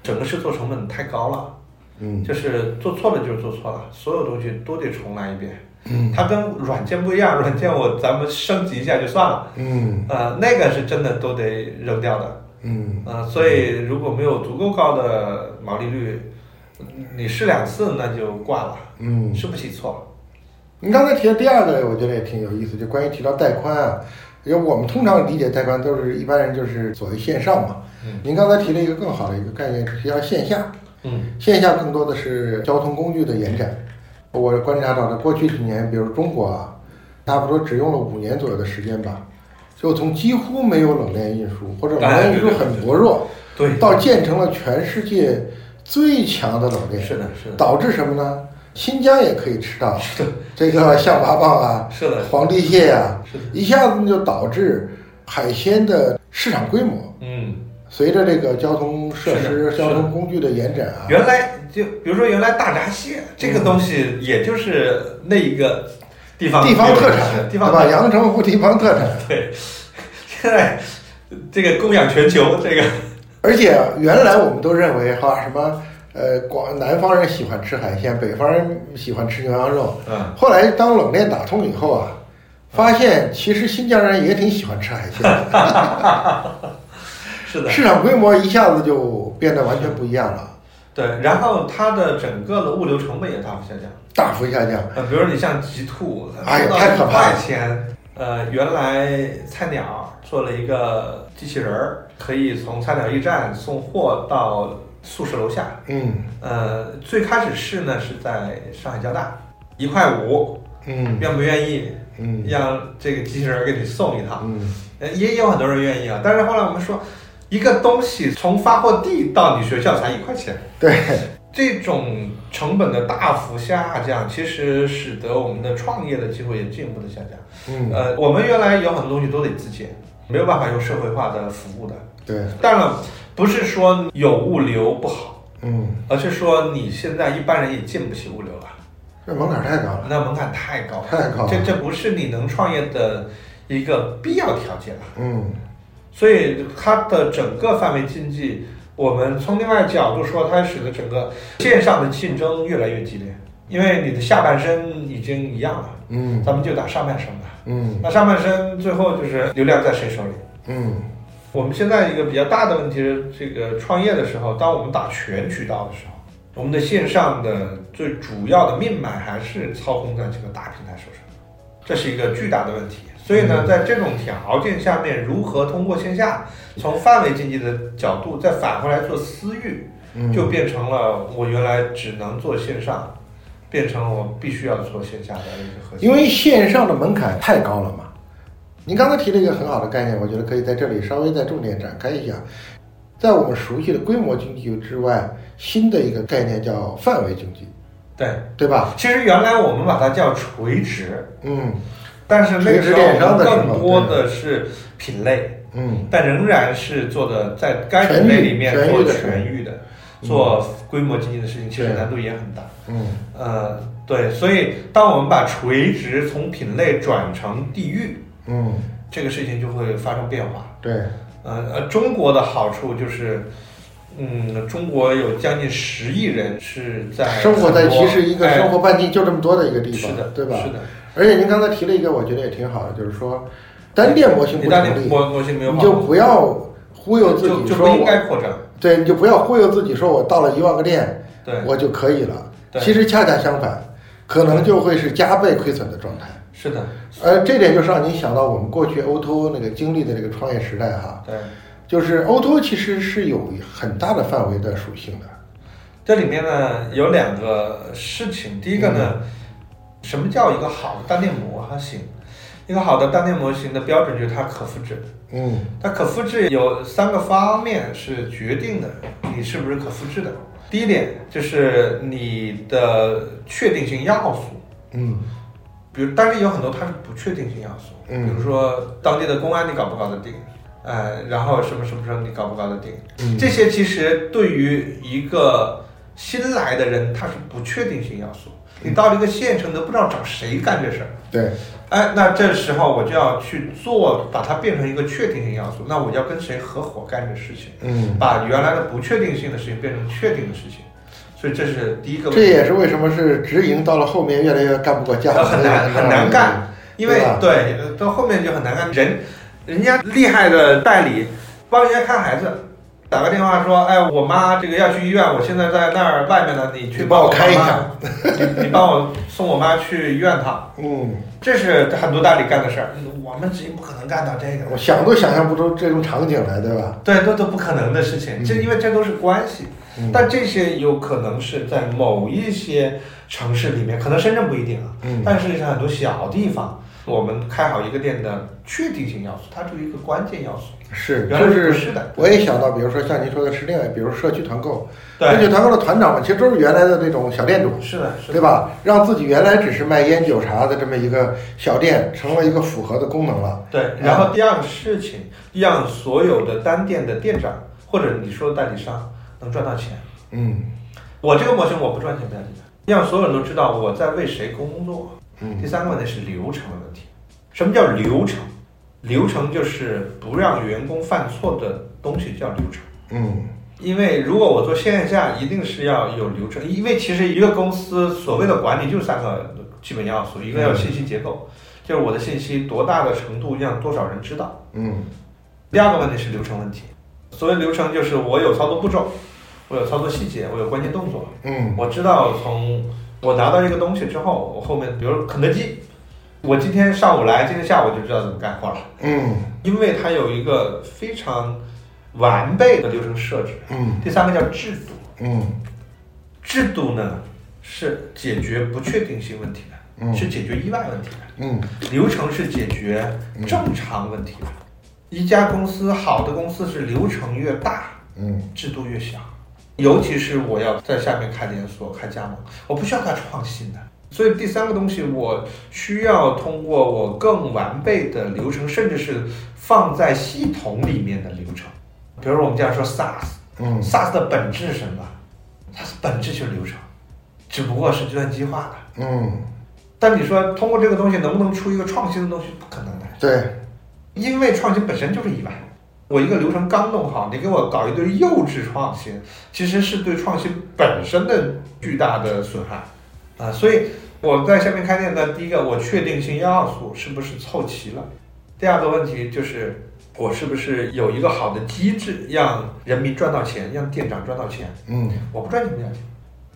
[SPEAKER 1] 整个试错成本太高了，
[SPEAKER 2] 嗯
[SPEAKER 1] 就是做错了就是做错了，所有东西都得重来一遍。
[SPEAKER 2] 嗯
[SPEAKER 1] 它跟软件不一样，软件我咱们升级一下就算了，
[SPEAKER 2] 嗯
[SPEAKER 1] 呃，那个是真的都得扔掉的，
[SPEAKER 2] 嗯
[SPEAKER 1] 呃，所以如果没有足够高的毛利率，你试两次那就挂了，
[SPEAKER 2] 嗯。
[SPEAKER 1] 试不起错。
[SPEAKER 2] 你刚才提的第二个，我觉得也挺有意思，就关于提到带宽啊，因为我们通常理解带宽都是一般人就是所谓线上嘛。
[SPEAKER 1] 嗯
[SPEAKER 2] 您刚才提了一个更好的一个概念，提到线下，
[SPEAKER 1] 嗯
[SPEAKER 2] 线下更多的是交通工具的延展。我观察到的过去几年，比如中国啊，差不多只用了五年左右的时间吧，就从几乎没有冷链运输或者冷链运输很薄弱，
[SPEAKER 1] 对，
[SPEAKER 2] 到建成了全世界最强的冷链。
[SPEAKER 1] 是的，是的，
[SPEAKER 2] 导致什么呢？新疆也可以吃到这个象拔蚌啊，
[SPEAKER 1] 是的，
[SPEAKER 2] 皇帝蟹啊
[SPEAKER 1] 是的，
[SPEAKER 2] 一下子就导致海鲜的市场规模
[SPEAKER 1] 嗯。
[SPEAKER 2] 随着这个交通设施、交通工具的延展啊，
[SPEAKER 1] 原来就比如说原来大闸蟹这个东西，也就是那一个地方
[SPEAKER 2] 地方特产，对吧？
[SPEAKER 1] 地方特产
[SPEAKER 2] 阳澄湖地方特产，(laughs)
[SPEAKER 1] 对，现在这个供养全球，这个 (laughs)
[SPEAKER 2] 而且原来我们都认为哈什么呃广南方人喜欢吃海鲜，北方人喜欢吃牛羊肉，
[SPEAKER 1] 嗯，
[SPEAKER 2] 后来当冷链打通以后啊，发现其实新疆人也挺喜欢吃海鲜的。(laughs)
[SPEAKER 1] 是的，
[SPEAKER 2] 市场规模一下子就变得完全不一样了，
[SPEAKER 1] 对，然后它的整个的物流成本也大幅下降。
[SPEAKER 2] 大幅下降。
[SPEAKER 1] 呃，比如你像极兔，
[SPEAKER 2] 哎呀太可怕了
[SPEAKER 1] 一块钱。呃，原来菜鸟做了一个机器人儿，可以从菜鸟驿站送货到宿舍楼下。
[SPEAKER 2] 嗯
[SPEAKER 1] 呃，最开始试呢是在上海交大，一块五，
[SPEAKER 2] 嗯
[SPEAKER 1] 愿不愿意
[SPEAKER 2] 嗯
[SPEAKER 1] 让这个机器人儿给你送一趟？
[SPEAKER 2] 嗯
[SPEAKER 1] 呃，也有很多人愿意啊。但是后来我们说，一个东西从发货地到你学校才一块钱，
[SPEAKER 2] 对，
[SPEAKER 1] 这种成本的大幅下降，其实使得我们的创业的机会也进一步的下降。
[SPEAKER 2] 嗯。
[SPEAKER 1] 呃，我们原来有很多东西都得自建，没有办法用社会化的服务的。
[SPEAKER 2] 对，
[SPEAKER 1] 当然，不是说有物流不好，
[SPEAKER 2] 嗯，
[SPEAKER 1] 而是说你现在一般人也进不起物流了，
[SPEAKER 2] 这门槛太高了，
[SPEAKER 1] 那门槛太高了，
[SPEAKER 2] 太高了。
[SPEAKER 1] 这这不是你能创业的一个必要条件了。
[SPEAKER 2] 嗯
[SPEAKER 1] 所以它的整个范围经济，我们从另外角度说，它使得整个线上的竞争越来越激烈，因为你的下半身已经一样了，
[SPEAKER 2] 嗯
[SPEAKER 1] 咱们就打上半身吧。
[SPEAKER 2] 嗯
[SPEAKER 1] 那上半身最后就是流量在谁手里？
[SPEAKER 2] 嗯
[SPEAKER 1] 我们现在一个比较大的问题是，这个创业的时候，当我们打全渠道的时候，我们的线上的最主要的命脉还是操控在这个大平台手上，这是一个巨大的问题。所以呢，在这种条件下面，如何通过线下，从范围经济的角度再返回来做私域，
[SPEAKER 2] 嗯，
[SPEAKER 1] 就变成了我原来只能做线上，变成了我必须要做线下的一个核心。
[SPEAKER 2] 因为线上的门槛太高了嘛。您刚才提了一个很好的概念，我觉得可以在这里稍微再重点展开一下。在我们熟悉的规模经济之外，新的一个概念叫范围经济，
[SPEAKER 1] 对，
[SPEAKER 2] 对吧？
[SPEAKER 1] 其实原来我们把它叫垂直，
[SPEAKER 2] 嗯
[SPEAKER 1] 但是那个时候
[SPEAKER 2] 垂直电商的时候
[SPEAKER 1] 更多的是品类，
[SPEAKER 2] 嗯。
[SPEAKER 1] 但仍然是做的在该品类里面做
[SPEAKER 2] 全域的。
[SPEAKER 1] 做规模经济的事情，其实难度也很大。
[SPEAKER 2] 嗯。
[SPEAKER 1] 呃，对，所以当我们把垂直从品类转成地域，
[SPEAKER 2] 嗯，
[SPEAKER 1] 这个事情就会发生变化。
[SPEAKER 2] 对，
[SPEAKER 1] 呃呃，中国的好处就是，嗯，中国有将近十亿人是在
[SPEAKER 2] 生活在其实一个
[SPEAKER 1] 哎。
[SPEAKER 2] 生活半径就这么多的一个地方，
[SPEAKER 1] 是的，
[SPEAKER 2] 对吧？
[SPEAKER 1] 是的，
[SPEAKER 2] 而且您刚才提了一个，我觉得也挺好的，就是说单店模型不成立，
[SPEAKER 1] 模模型没有
[SPEAKER 2] 你就不要忽悠自己说
[SPEAKER 1] 就不应该
[SPEAKER 2] 我，
[SPEAKER 1] 扩张。
[SPEAKER 2] 对，你就不要忽悠自己说我到了一万个店
[SPEAKER 1] 对，
[SPEAKER 2] 我就可以了。其实恰恰相反，可能就会是加倍亏损的状态。
[SPEAKER 1] 是的，
[SPEAKER 2] 呃，这点就是让您想到我们过去 O2O 那个经历的这个创业时代哈，
[SPEAKER 1] 对。
[SPEAKER 2] 就是 O2O 其实是有很大的范围的属性的。
[SPEAKER 1] 这里面呢有两个事情，第一个呢，什么叫一个好的单店模型？一个好的单店模型的标准就是它可复制。
[SPEAKER 2] 嗯
[SPEAKER 1] 它可复制有三个方面是决定的，你是不是可复制的。第一点就是你的确定性要素，
[SPEAKER 2] 嗯
[SPEAKER 1] 比如，但是有很多它是不确定性要素，
[SPEAKER 2] 嗯
[SPEAKER 1] 比如说当地的公安你搞不搞得定，呃，然后什么什么什么你搞不搞得定，
[SPEAKER 2] 嗯
[SPEAKER 1] 这些其实对于一个新来的人，他是不确定性要素。你到了一个县城都不知道找谁干这事儿，
[SPEAKER 2] 对，
[SPEAKER 1] 哎，那这时候我就要去做，把它变成一个确定性要素。那我要跟谁合伙干这事情，
[SPEAKER 2] 嗯，
[SPEAKER 1] 把原来的不确定性的事情变成确定的事情。所以这是第一个问
[SPEAKER 2] 这。也是为什么是直营到了后面越来越干不过家，
[SPEAKER 1] 呃很难很难干，因为
[SPEAKER 2] 对
[SPEAKER 1] 到后面就很难干。人，人家厉害的代理帮人家看孩子，打个电话说，哎，我妈这个要去医院，我现在在那儿外面呢，你去
[SPEAKER 2] 帮我开一下，
[SPEAKER 1] 你你帮我送我妈去医院趟，
[SPEAKER 2] 嗯，
[SPEAKER 1] 这是很多大理干的事儿。我们直接不可能干到这个。
[SPEAKER 2] 我，想都想象不出这种场景来，对吧？
[SPEAKER 1] 对，都都不可能的事情。
[SPEAKER 2] 嗯。
[SPEAKER 1] 这因为这都是关系，
[SPEAKER 2] 嗯。
[SPEAKER 1] 但这些有可能是在某一些城市里面，可能深圳不一定啊，
[SPEAKER 2] 嗯。
[SPEAKER 1] 但是像很多小地方，我们开好一个店的确定性要素，它就是一个关键要素。
[SPEAKER 2] 是，就是
[SPEAKER 1] 不是的，
[SPEAKER 2] 我也想到，比如说像您说的是另外，比如社区团购，社区
[SPEAKER 1] 对，
[SPEAKER 2] 团购的团长们其实都是原来的那种小店主，
[SPEAKER 1] 是的，是的，
[SPEAKER 2] 对吧？让自己原来只是卖烟酒茶的这么一个小店，成为一个符合的功能了。
[SPEAKER 1] 对。然后第二个事情，让所有的单店的店长或者你说的代理商能赚到钱。
[SPEAKER 2] 嗯
[SPEAKER 1] 我这个模型我不赚钱不要紧的，让所有人都知道我在为谁工作。
[SPEAKER 2] 嗯
[SPEAKER 1] 第三个问题是流程的问题。什么叫流程？流程就是不让员工犯错的东西叫流程。
[SPEAKER 2] 嗯
[SPEAKER 1] 因为如果我做线下，一定是要有流程。因为其实一个公司所谓的管理就是三个基本要素，一个要有信息结构，就是我的信息多大的程度让多少人知道。
[SPEAKER 2] 嗯
[SPEAKER 1] 第二个问题是流程问题。所谓流程就是我有操作步骤，我有操作细节，我有关键动作，
[SPEAKER 2] 嗯
[SPEAKER 1] 我知道从我拿到一个东西之后，我后面比如肯德基，我今天上午来，今天下午就知道怎么干活了，
[SPEAKER 2] 嗯
[SPEAKER 1] 因为它有一个非常完备的流程设置。
[SPEAKER 2] 嗯
[SPEAKER 1] 第三个叫制度，
[SPEAKER 2] 嗯
[SPEAKER 1] 制度呢是解决不确定性问题的，
[SPEAKER 2] 嗯
[SPEAKER 1] 是解决意外问题的。
[SPEAKER 2] 嗯
[SPEAKER 1] 流程是解决正常问题的。一家公司好的公司是流程越大，
[SPEAKER 2] 嗯
[SPEAKER 1] 制度越小。尤其是我要在下面开连锁、开加盟，我不需要它创新的。所以第三个东西，我需要通过我更完备的流程，甚至是放在系统里面的流程。比如说我们经常说 SaaS，SaaS
[SPEAKER 2] 嗯
[SPEAKER 1] 的本质是什么？它是本质就是流程，只不过是计算机化的。
[SPEAKER 2] 嗯，
[SPEAKER 1] 但你说通过这个东西能不能出一个创新的东西？不可能的。
[SPEAKER 2] 对，
[SPEAKER 1] 因为创新本身就是意外。我一个流程刚弄好，你给我搞一堆幼稚创新，其实是对创新本身的巨大的损害啊。所以我在下面开店的第一个，我确定性要素是不是凑齐了？第二个问题就是我是不是有一个好的机制，让人民赚到钱，让店长赚到钱？
[SPEAKER 2] 嗯
[SPEAKER 1] 我不赚钱不要紧。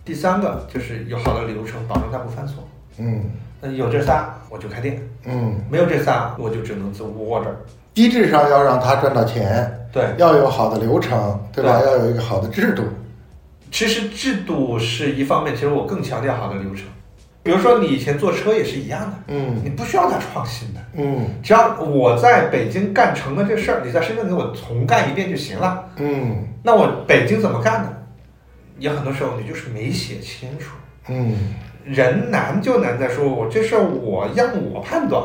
[SPEAKER 1] 第三个就是有好的流程，保证他不犯错。
[SPEAKER 2] 嗯
[SPEAKER 1] 那有这仨我就开店，
[SPEAKER 2] 嗯，
[SPEAKER 1] 没有这仨我就只能自窝着。
[SPEAKER 2] 机制上要让他赚到钱，
[SPEAKER 1] 对，
[SPEAKER 2] 要有好的流程，对吧？
[SPEAKER 1] 对
[SPEAKER 2] 要有一个好的制度。
[SPEAKER 1] 其实制度是一方面，其实我更强调好的流程。比如说你以前坐车也是一样的，
[SPEAKER 2] 嗯
[SPEAKER 1] 你不需要它创新的，
[SPEAKER 2] 嗯
[SPEAKER 1] 只要我在北京干成了这事儿，你在深圳给我重干一遍就行了。
[SPEAKER 2] 嗯
[SPEAKER 1] 那我北京怎么干呢？也很多时候你就是没写清楚。
[SPEAKER 2] 嗯
[SPEAKER 1] 人难就难在说，我这事儿我让我判断，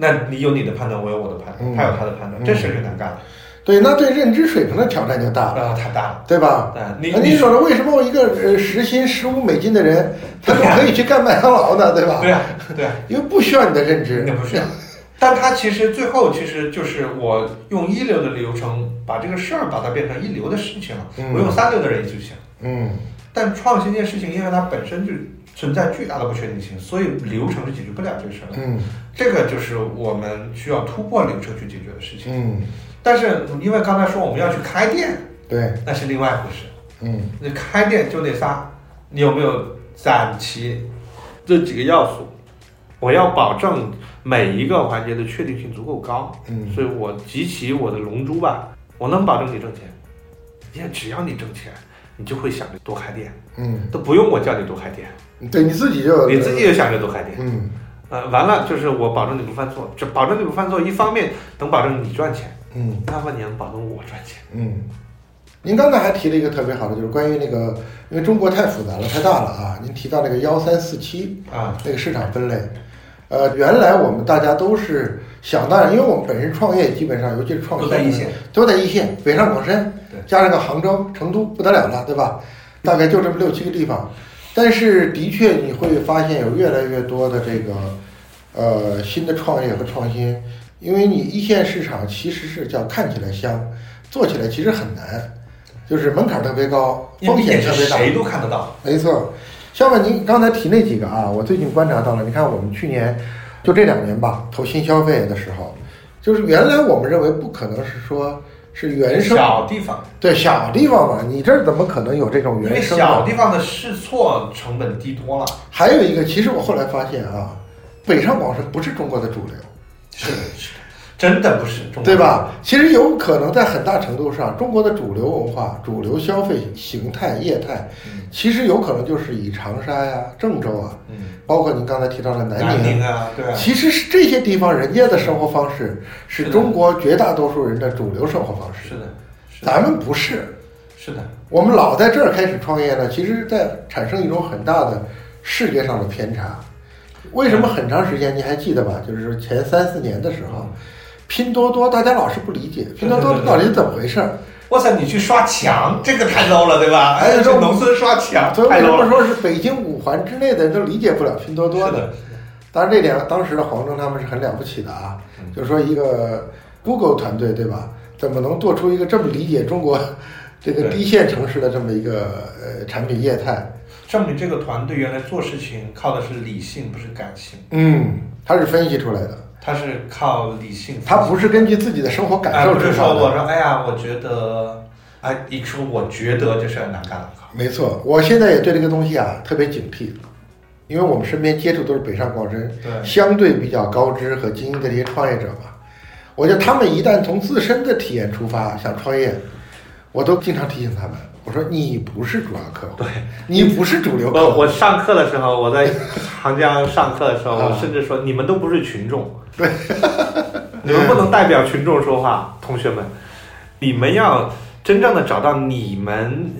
[SPEAKER 1] 那你有你的判断，我有我的判断，
[SPEAKER 2] 嗯
[SPEAKER 1] 他有他的判断，
[SPEAKER 2] 嗯
[SPEAKER 1] 这事儿就难干的，
[SPEAKER 2] 对，那对认知水平的挑战就大了，
[SPEAKER 1] 啊，太大了。
[SPEAKER 2] 对吧？
[SPEAKER 1] 对，你你
[SPEAKER 2] 你说说，为什么我一个呃时薪十五美金的人，他就可以去干麦当劳呢？对吧？
[SPEAKER 1] 对啊，对啊。
[SPEAKER 2] 因为不需要你的认知。
[SPEAKER 1] 那不需要，但他其实最后其实就是我用一流的流程把这个事儿把它变成一流的事情了，
[SPEAKER 2] 嗯
[SPEAKER 1] 我用三流的人也就行。
[SPEAKER 2] 嗯
[SPEAKER 1] 但创新这件事情，因为它本身就存在巨大的不确定性，所以流程是解决不了这个事儿的。
[SPEAKER 2] 嗯
[SPEAKER 1] 这个就是我们需要突破流程去解决的事情。
[SPEAKER 2] 嗯，
[SPEAKER 1] 但是因为刚才说我们要去开店，
[SPEAKER 2] 对，
[SPEAKER 1] 那是另外一回事。
[SPEAKER 2] 嗯
[SPEAKER 1] 那开店就那仨，你有没有攒齐这几个要素？我要保证每一个环节的确定性足够高，
[SPEAKER 2] 嗯
[SPEAKER 1] 所以我集齐我的龙珠吧，我能保证你挣钱。因为只要你挣钱，你就会想着多开店，
[SPEAKER 2] 嗯，
[SPEAKER 1] 都不用我叫你多开店，
[SPEAKER 2] 对，你自己就
[SPEAKER 1] 你自己就想着多开店。
[SPEAKER 2] 嗯
[SPEAKER 1] 呃，完了就是我保证你不犯错，就保证你不犯错，一方面能保证你赚钱，
[SPEAKER 2] 嗯
[SPEAKER 1] 那么你能保证我赚钱。
[SPEAKER 2] 嗯。您刚才还提了一个特别好的，就是关于那个，因为中国太复杂了，太大了啊。您提到那个幺三四七
[SPEAKER 1] 啊，
[SPEAKER 2] 那个市场分类，呃，原来我们大家都是想当然，因为我们本身创业基本上，尤其是创新
[SPEAKER 1] 都在一线，
[SPEAKER 2] 都在一线，北上广深
[SPEAKER 1] 对，
[SPEAKER 2] 加上个杭州、成都，不得了了，对吧？大概就这么六七个地方。但是的确你会发现有越来越多的这个呃新的创业和创新，因为你一线市场其实是叫看起来香，做起来其实很难，就是门槛特别高，风险特别大。
[SPEAKER 1] 谁都看得到。
[SPEAKER 2] 没错，相反，您刚才提那几个啊，我最近观察到了。你看，我们去年就这两年吧，投新消费的时候，就是原来我们认为不可能是说是原生
[SPEAKER 1] 小地方，
[SPEAKER 2] 对小地方嘛，你这儿怎么可能有这种原生的？
[SPEAKER 1] 小地方的试错成本低多了。
[SPEAKER 2] 还有一个，其实我后来发现啊，北上广深不是中国的主流，
[SPEAKER 1] 是，是的，真的不是中国
[SPEAKER 2] 对吧？其实有可能在很大程度上，中国的主流文化、主流消费形态、业态，
[SPEAKER 1] 嗯。
[SPEAKER 2] 其实有可能就是以长沙呀、郑州啊，
[SPEAKER 1] 嗯，
[SPEAKER 2] 包括您刚才提到的南
[SPEAKER 1] 南
[SPEAKER 2] 宁
[SPEAKER 1] 宁啊，对啊，
[SPEAKER 2] 其实是这些地方人家的生活方式是中国绝大多数人的主流生活方式，
[SPEAKER 1] 是的，是的，
[SPEAKER 2] 咱们不是。
[SPEAKER 1] 是的，
[SPEAKER 2] 我们老在这儿开始创业呢，其实在产生一种很大的视觉上的偏差。为什么很长时间你还记得吧？就是说前三四年的时候，拼多多大家老是不理解，拼多多到底是怎么回事儿？
[SPEAKER 1] 哇塞，你去刷墙，这个太 low 了，对吧？哎，
[SPEAKER 2] 哎 (laughs) 这
[SPEAKER 1] 去农村刷墙，
[SPEAKER 2] 所以为。什么说是北京五环之内的人都理解不了拼多多
[SPEAKER 1] 的，
[SPEAKER 2] 当然，这点当时的黄峥他们是很了不起的啊，
[SPEAKER 1] 嗯
[SPEAKER 2] 就是说一个 Google 团队对吧？怎么能做出一个这么理解中国 (laughs) 这个
[SPEAKER 1] 对
[SPEAKER 2] 低线城市的这么一个呃产品业态？
[SPEAKER 1] 证明这个团队原来做事情靠的是理性，不是感性，
[SPEAKER 2] 嗯，他是分析出来的，
[SPEAKER 1] 他是靠理性。
[SPEAKER 2] 他不是根据自己的生活感
[SPEAKER 1] 哎，
[SPEAKER 2] 受
[SPEAKER 1] 不是
[SPEAKER 2] 出发的。
[SPEAKER 1] 说我说，哎呀，我觉得，哎，一说我觉得这事儿难干了，
[SPEAKER 2] 没错，我现在也对这个东西啊特别警惕，因为我们身边接触都是北上广深
[SPEAKER 1] 对
[SPEAKER 2] 相对比较高知和精英的这些创业者嘛，我觉得他们一旦从自身的体验出发想创业，我都经常提醒他们，我说你不是主要客户，
[SPEAKER 1] 对，
[SPEAKER 2] 你不是主流客
[SPEAKER 1] 我
[SPEAKER 2] 户，
[SPEAKER 1] 我上课的时候，我在长江上课的时候，
[SPEAKER 2] 啊
[SPEAKER 1] 我甚至说你们都不是群众，
[SPEAKER 2] 对，
[SPEAKER 1] 你们不能代表群众说话，同学们，你们要真正的找到你们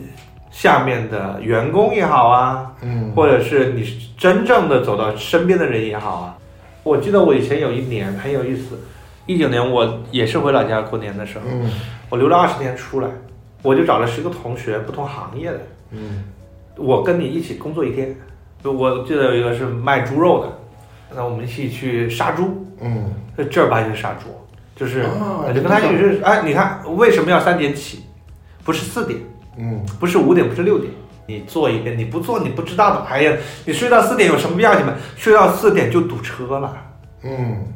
[SPEAKER 1] 下面的员工也好啊，
[SPEAKER 2] 嗯，
[SPEAKER 1] 或者是你真正的走到身边的人也好啊。我记得我以前有一年很有意思，一九年我也是回老家过年的时候，
[SPEAKER 2] 嗯
[SPEAKER 1] 我留了二十天出来，我就找了十个同学，不同行业的，
[SPEAKER 2] 嗯
[SPEAKER 1] 我跟你一起工作一天。我记得有一个是卖猪肉的，那我们一起去杀猪，
[SPEAKER 2] 嗯
[SPEAKER 1] 正儿八经杀猪，就是、
[SPEAKER 2] 我
[SPEAKER 1] 就跟他一起是，哎，你看为什么要三点起，不是四点，
[SPEAKER 2] 嗯
[SPEAKER 1] 不是五点，不是六点。你做一遍，你不做你不知道的。哎呀，你睡到四点有什么必要紧吗？睡到四点就堵车了。
[SPEAKER 2] 嗯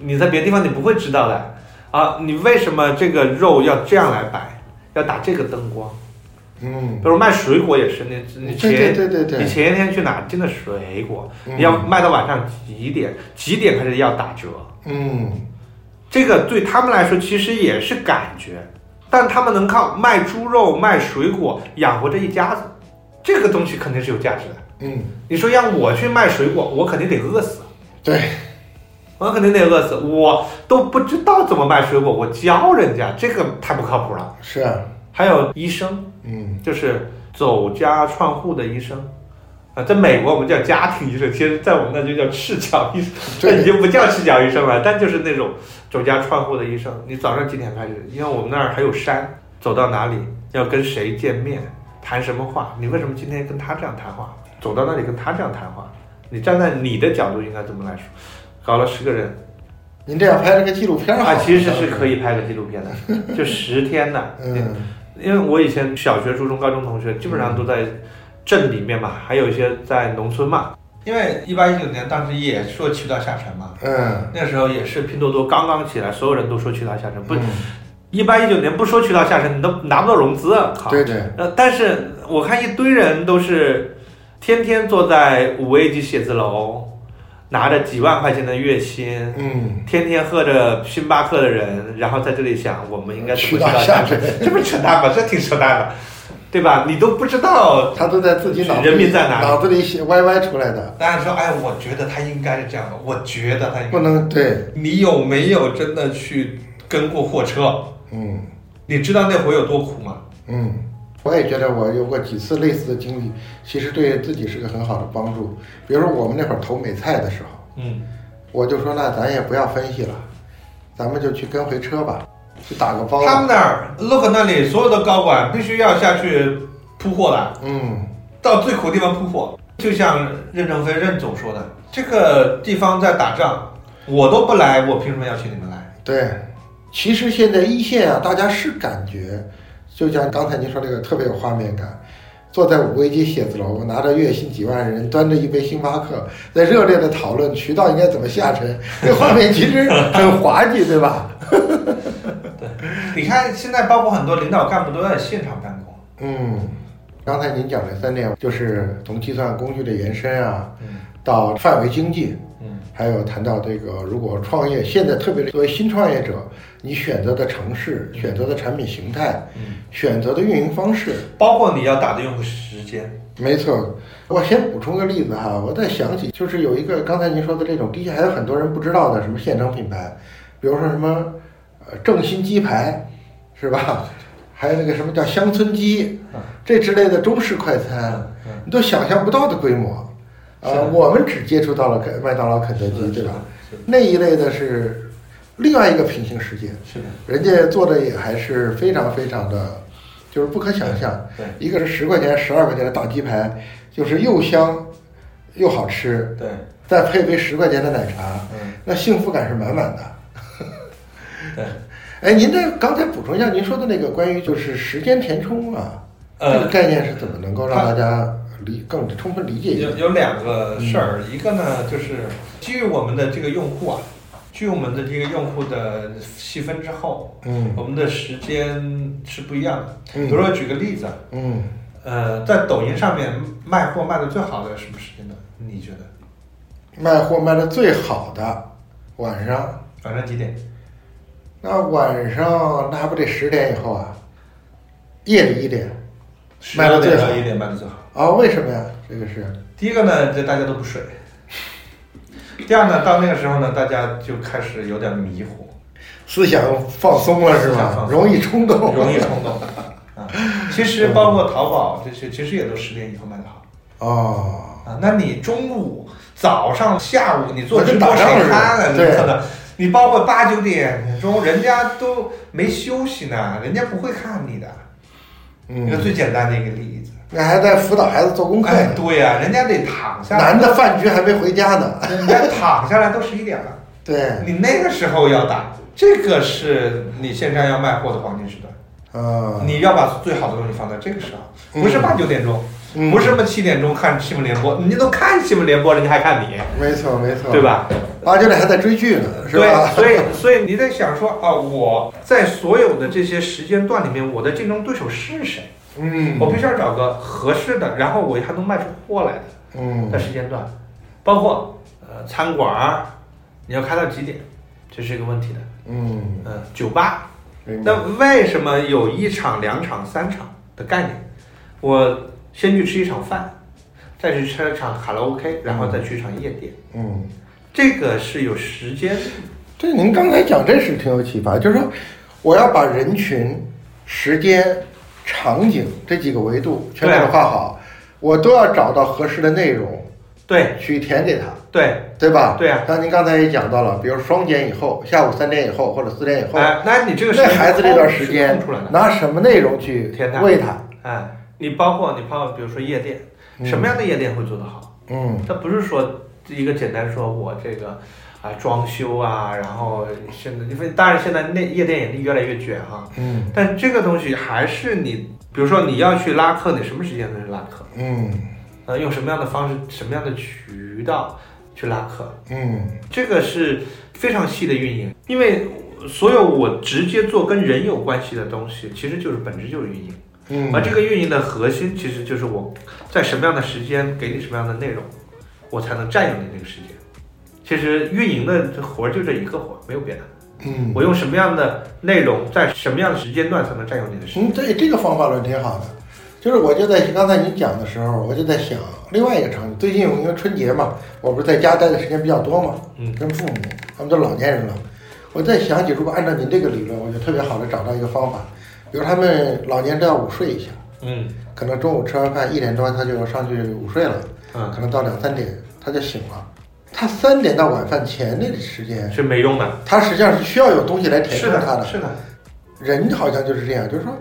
[SPEAKER 1] 你在别的地方你不会知道的啊。你为什么这个肉要这样来摆，要打这个灯光？
[SPEAKER 2] 嗯
[SPEAKER 1] 比，如卖水果也是，你你前
[SPEAKER 2] 对对对对对，
[SPEAKER 1] 你前一天去哪进的水果，
[SPEAKER 2] 嗯
[SPEAKER 1] 你要卖到晚上几点？几点开始要打折？
[SPEAKER 2] 嗯
[SPEAKER 1] 这个对他们来说其实也是感觉，但他们能靠卖猪肉、卖水果养活这一家子，这个东西肯定是有价值的。
[SPEAKER 2] 嗯，
[SPEAKER 1] 你说让我去卖水果，我肯定得饿死，
[SPEAKER 2] 对，
[SPEAKER 1] 我肯定得饿死，我都不知道怎么卖水果，我教人家，这个太不靠谱了。
[SPEAKER 2] 是啊，
[SPEAKER 1] 还有医生，
[SPEAKER 2] 嗯
[SPEAKER 1] 就是走家串户的医生。啊，在美国我们叫家庭医生，其实在我们那就叫赤脚医生，这已经不叫赤脚医生了，但就是那种走家串户的医生。你早上几点开始？因为我们那儿还有山，走到哪里要跟谁见面，谈什么话？你为什么今天跟他这样谈话？走到那里跟他这样谈话？你站在你的角度应该怎么来说？搞了十个人，
[SPEAKER 2] 您这样拍了个纪录片
[SPEAKER 1] 啊，其实是可以拍个纪录片的，(laughs) 就十天的。
[SPEAKER 2] 嗯
[SPEAKER 1] 因为我以前小学、初中、高中同学基本上都在镇里面嘛，还有一些在农村嘛。因为一八一九年当时也说渠道下沉嘛，
[SPEAKER 2] 嗯，
[SPEAKER 1] 那时候也是拼多多刚刚起来，所有人都说渠道下沉。不，
[SPEAKER 2] 嗯
[SPEAKER 1] 一八一九年不说渠道下沉，你都拿不到融资啊！靠。
[SPEAKER 2] 对对，
[SPEAKER 1] 呃，但是我看一堆人都是天天坐在五 A 级写字楼，拿着几万块钱的月薪，
[SPEAKER 2] 嗯，
[SPEAKER 1] 天天喝着星巴克的人，然后在这里想我们应该怎么
[SPEAKER 2] 渠道
[SPEAKER 1] 下
[SPEAKER 2] 下沉
[SPEAKER 1] 沉，这不扯淡吗？这挺扯淡的。对吧？你都不知道，
[SPEAKER 2] 他都在自己脑子
[SPEAKER 1] 人
[SPEAKER 2] 里
[SPEAKER 1] 民在哪里
[SPEAKER 2] 脑子里写歪歪出来的，
[SPEAKER 1] 大家说，哎，我觉得他应该是这样的，我觉得他应该
[SPEAKER 2] 不能对，
[SPEAKER 1] 你有没有真的去跟过货车？
[SPEAKER 2] 嗯
[SPEAKER 1] 你知道那会有多苦吗？
[SPEAKER 2] 嗯，我也觉得我有过几次类似的经历，其实对自己是个很好的帮助。比如说我们那会儿投美菜的时候，
[SPEAKER 1] 嗯，
[SPEAKER 2] 我就说那咱也不要分析了，咱们就去跟回车吧，去打个包。
[SPEAKER 1] 他们那儿 look 那里所有的高管必须要下去铺货的，
[SPEAKER 2] 嗯
[SPEAKER 1] 到最苦的地方铺货。就像任正非任总说的，这个地方在打仗，我都不来，我凭什么要请你们来？
[SPEAKER 2] 对，其实现在一线啊，大家是感觉，就像刚才您说这个特别有画面感，坐在五味街写字楼，拿着月薪几万人，端着一杯星巴克，在热烈的讨论渠道应该怎么下沉，这画面其实很滑稽，对吧？(laughs)
[SPEAKER 1] 对你看现在包括很多领导干部都在现场办公，
[SPEAKER 2] 嗯，刚才您讲的三点，就是从计算工具的延伸啊，
[SPEAKER 1] 嗯
[SPEAKER 2] 到范围经济，
[SPEAKER 1] 嗯
[SPEAKER 2] 还有谈到这个，如果创业，现在特别是作为新创业者，你选择的城市、选择的产品形态、
[SPEAKER 1] 嗯，
[SPEAKER 2] 选择的运营方式，
[SPEAKER 1] 包括你要打的用户时间，
[SPEAKER 2] 没错。我先补充个例子哈，我在想起就是有一个刚才您说的这种低下，还有很多人不知道的什么现成品牌，比如说什么呃正新鸡排，是吧？(laughs) 还有那个什么叫乡村鸡
[SPEAKER 1] 嗯，
[SPEAKER 2] 这之类的中式快餐，
[SPEAKER 1] 嗯
[SPEAKER 2] 你都想象不到的规模。啊、
[SPEAKER 1] 是的
[SPEAKER 2] 我们只接触到了肯麦当劳、肯德基，对吧？？那一类的是另外一个平行世界，
[SPEAKER 1] 是的，
[SPEAKER 2] 人家做的也还是非常非常的，就是不可想象。
[SPEAKER 1] 对
[SPEAKER 2] 一个是十块钱、十二块钱的大鸡排，就是又香又好吃，
[SPEAKER 1] 对，
[SPEAKER 2] 再配杯十块钱的奶茶，
[SPEAKER 1] 嗯
[SPEAKER 2] 那幸福感是满满的。
[SPEAKER 1] 对，
[SPEAKER 2] 哎，您这刚才补充一下，您说的那个关于就是时间填充啊，这个
[SPEAKER 1] 呃，
[SPEAKER 2] 概念是怎么能够让大家理更充分理解一下？
[SPEAKER 1] 有有两个事儿，一个呢就是基于我们的这个用户啊，基于我们的这个用户的细分之后，
[SPEAKER 2] 嗯
[SPEAKER 1] 我们的时间是不一样的。
[SPEAKER 2] 嗯
[SPEAKER 1] 比如说举个例子啊，
[SPEAKER 2] 嗯，
[SPEAKER 1] 呃，在抖音上面卖货卖的最好的什么时间段？你觉得？
[SPEAKER 2] 卖货卖的最好的晚上，
[SPEAKER 1] 晚上几点？
[SPEAKER 2] 那晚上那还不得十点以后啊？夜里一点卖的最好
[SPEAKER 1] 12点到一点卖的最好。
[SPEAKER 2] 啊？为什么呀？这个是
[SPEAKER 1] 第一个呢，这大家都不睡。第二呢，到那个时候呢，大家就开始有点迷糊，
[SPEAKER 2] 思想放松了是吧？容易冲动，
[SPEAKER 1] 容易冲动。(laughs) 啊，其实包括淘宝这些，其实也都十点以后卖的好。
[SPEAKER 2] 哦。
[SPEAKER 1] 啊，那你中午、早上、下午你做直播谁看啊？你
[SPEAKER 2] 对
[SPEAKER 1] 可能，你包括八九点钟，人家都没休息呢，人家不会看你的。一个
[SPEAKER 2] 嗯，
[SPEAKER 1] 最简单的一个例子。
[SPEAKER 2] 那还在辅导孩子做功课
[SPEAKER 1] 哎，对呀、人家得躺下来，
[SPEAKER 2] 男的饭局还没回家呢。
[SPEAKER 1] 人家躺下来都十一点了，(laughs)
[SPEAKER 2] 对，
[SPEAKER 1] 你那个时候要打，这个是你线上要卖货的黄金时段。
[SPEAKER 2] 啊，
[SPEAKER 1] 你要把最好的东西放在这个时候，不是八九点钟，
[SPEAKER 2] 嗯
[SPEAKER 1] 不是什么七点钟看新闻联播，你都看新闻联播了，人家还看你，
[SPEAKER 2] 没错没错，
[SPEAKER 1] 对？吧？
[SPEAKER 2] 八九点还在追剧呢，是吧？
[SPEAKER 1] 对，所以所以你在想说啊，我在所有的这些时间段里面，我的竞争对手是谁？
[SPEAKER 2] 嗯，
[SPEAKER 1] 我必须要找个合适的，然后我还能卖出货来的
[SPEAKER 2] 嗯
[SPEAKER 1] 的时间段，包括呃餐馆儿，你要开到几点，这是一个问题的。
[SPEAKER 2] 嗯，
[SPEAKER 1] 嗯、酒吧，那为什么有一场、两场、三场的概念？我先去吃一场饭，再去吃一场卡拉 OK，然后再去一场夜店，
[SPEAKER 2] 嗯。
[SPEAKER 1] 这个是有时间。
[SPEAKER 2] 对，您刚才讲这是挺有启发，就是说，我要把人群、时间、场景这几个维度全给它画好，我都要找到合适的内容
[SPEAKER 1] 对
[SPEAKER 2] 去填给他，
[SPEAKER 1] 对，
[SPEAKER 2] 对吧？
[SPEAKER 1] 对啊
[SPEAKER 2] 那您刚才也讲到了，比如双减以后，下午三点以后或者四点以后，
[SPEAKER 1] 哎，那你这个时
[SPEAKER 2] 那孩子这段时间。拿什么内容去
[SPEAKER 1] 填他
[SPEAKER 2] 喂他？
[SPEAKER 1] 哎，你包括你包括比如说夜店，
[SPEAKER 2] 嗯
[SPEAKER 1] 什么样的夜店会做得好？
[SPEAKER 2] 嗯
[SPEAKER 1] 它不是说一个简单说我这个啊装修啊，然后现在因为当然现在那夜店也越来越卷哈、
[SPEAKER 2] 嗯
[SPEAKER 1] 但这个东西还是你，比如说你要去拉客，你什么时间能去拉客？
[SPEAKER 2] 嗯
[SPEAKER 1] 呃，用什么样的方式、什么样的渠道去拉客？
[SPEAKER 2] 嗯
[SPEAKER 1] 这个是非常细的运营，因为所有我直接做跟人有关系的东西，其实就是本质就是运营。
[SPEAKER 2] 嗯，
[SPEAKER 1] 而这个运营的核心，其实就是我在什么样的时间给你什么样的内容，我才能占有你这个时间。其实运营的这活儿就这一个活儿，没有别的。
[SPEAKER 2] 嗯
[SPEAKER 1] 我用什么样的内容，在什么样的时间段才能占用你的时间？
[SPEAKER 2] 嗯，对，这个方法论挺好的。就是我就在刚才你讲的时候，我就在想另外一个场景。最近因为春节嘛，我不是在家待的时间比较多嘛，
[SPEAKER 1] 嗯
[SPEAKER 2] 跟父母他们都老年人了，我在想起如果按照您这个理论，我就特别好的找到一个方法，比如他们老年都要午睡一下，
[SPEAKER 1] 嗯
[SPEAKER 2] 可能中午吃完饭一点多他就上去午睡了，
[SPEAKER 1] 嗯
[SPEAKER 2] 可能到两三点他就醒了。他三点到晚饭前那个时间，
[SPEAKER 1] 是没用的。
[SPEAKER 2] 他实际上是需要有东西来填
[SPEAKER 1] 是
[SPEAKER 2] 充他
[SPEAKER 1] 的，是的，
[SPEAKER 2] 人好像就是这样，就是说，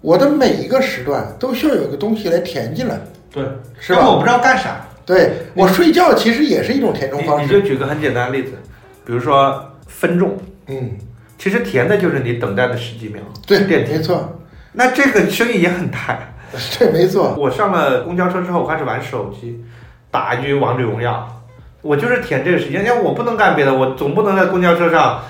[SPEAKER 2] 我的每一个时段都需要有一个东西来填进来。
[SPEAKER 1] 对，
[SPEAKER 2] 是吧
[SPEAKER 1] 我不知道干啥。
[SPEAKER 2] 对我睡觉其实也是一种填充方
[SPEAKER 1] 你你
[SPEAKER 2] 式。
[SPEAKER 1] 就举个很简单的例子，比如说分众，
[SPEAKER 2] 嗯，
[SPEAKER 1] 其实填的就是你等待的十几秒。
[SPEAKER 2] 对，
[SPEAKER 1] 电梯
[SPEAKER 2] 没错，
[SPEAKER 1] 那这个生意也很大。(laughs)
[SPEAKER 2] 对，没错。
[SPEAKER 1] 我上了公交车之后，我开始玩手机，打一局王者荣耀，我就是填这个时间，因为我不能干别的，我总不能在公交车上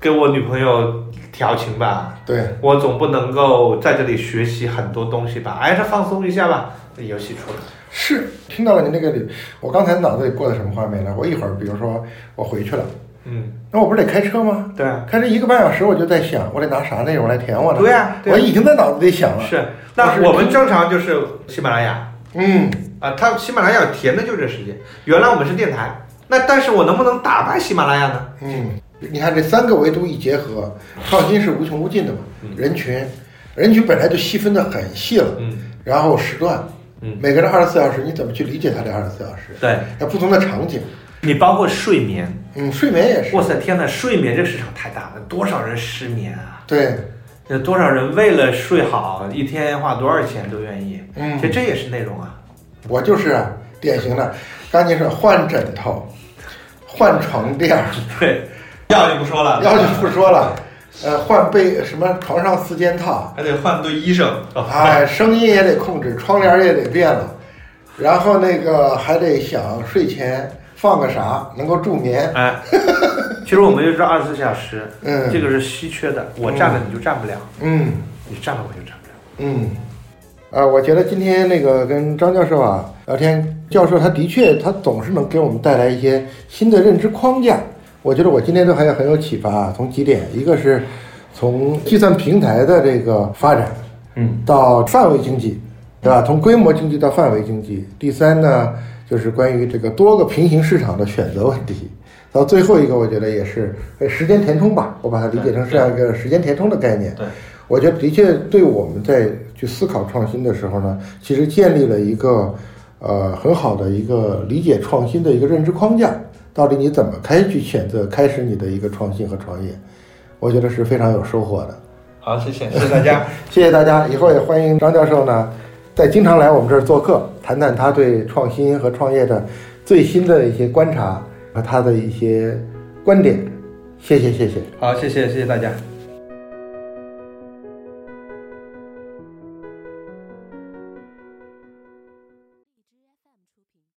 [SPEAKER 1] 给我女朋友调情吧，
[SPEAKER 2] 对，
[SPEAKER 1] 我总不能够在这里学习很多东西吧，哎，这放松一下吧，这游戏出来。
[SPEAKER 2] 是听到了您那个理，我刚才脑子里过的什么画面呢？我一会儿，比如说我回去了，
[SPEAKER 1] 嗯，
[SPEAKER 2] 那我不是得开车吗？
[SPEAKER 1] 对啊，
[SPEAKER 2] 开车一个半小时，我就在想，我得拿啥内容来填我呢？
[SPEAKER 1] 对啊，对啊，
[SPEAKER 2] 我已经在脑子里想了。
[SPEAKER 1] 是。那我们正常就是喜马拉雅
[SPEAKER 2] 嗯，
[SPEAKER 1] 啊，它喜马拉雅填的就是这时间。原来我们是电台，那但是我能不能打败喜马拉雅呢？
[SPEAKER 2] 嗯，你看这三个维度一结合，创新是无穷无尽的嘛。
[SPEAKER 1] 嗯
[SPEAKER 2] 人群，人群本来就细分的很细了，
[SPEAKER 1] 嗯
[SPEAKER 2] 然后时段，
[SPEAKER 1] 嗯，
[SPEAKER 2] 每个人二十四小时，你怎么去理解他这二十四小时？
[SPEAKER 1] 对
[SPEAKER 2] 那不同的场景，
[SPEAKER 1] 你包括睡眠，
[SPEAKER 2] 嗯，睡眠也是，
[SPEAKER 1] 哇塞，天呐，睡眠这个市场太大了，多少人失眠啊？
[SPEAKER 2] 对，
[SPEAKER 1] 有多少人为了睡好，一天花多少钱都愿意？
[SPEAKER 2] 嗯
[SPEAKER 1] 其实这也是内容啊。
[SPEAKER 2] 我就是啊，典型的，刚才说换枕头，换床垫儿，(laughs)
[SPEAKER 1] 对，药就不说了
[SPEAKER 2] 药就不说了，呃，换被什么床上四件套，
[SPEAKER 1] 还得换对医生。
[SPEAKER 2] 哎，声音也得控制，窗帘也得变了，然后那个还得想睡前放个啥能够助眠，
[SPEAKER 1] 哎，(laughs) 其实我们就知道二十四小时，
[SPEAKER 2] 嗯
[SPEAKER 1] 这个是稀缺的，我占了你就占不了，
[SPEAKER 2] 嗯
[SPEAKER 1] 你占了我就占不了。
[SPEAKER 2] 嗯，啊，我觉得今天那个跟张教授啊聊天，教授他的确他总是能给我们带来一些新的认知框架。我觉得我今天都还有很有启发啊，从几点，一个是从计算平台的这个发展，
[SPEAKER 1] 嗯，
[SPEAKER 2] 到范围经济，对吧？从规模经济到范围经济。第三呢，就是关于这个多个平行市场的选择问题。到最后一个，我觉得也是呃时间填充吧，我把它理解成这样一个时间填充的概念。
[SPEAKER 1] 对，
[SPEAKER 2] 我觉得的确对我们在去思考创新的时候呢，其实建立了一个呃很好的一个理解创新的一个认知框架。到底你怎么开去选择开始你的一个创新和创业？我觉得是非常有收获的。
[SPEAKER 1] 好，谢谢，谢谢大家。(laughs)
[SPEAKER 2] 谢谢大家，以后也欢迎张教授呢，再经常来我们这儿做客，谈谈他对创新和创业的最新的一些观察和他的一些观点。谢谢，谢谢。
[SPEAKER 1] 好，谢谢，谢谢大家。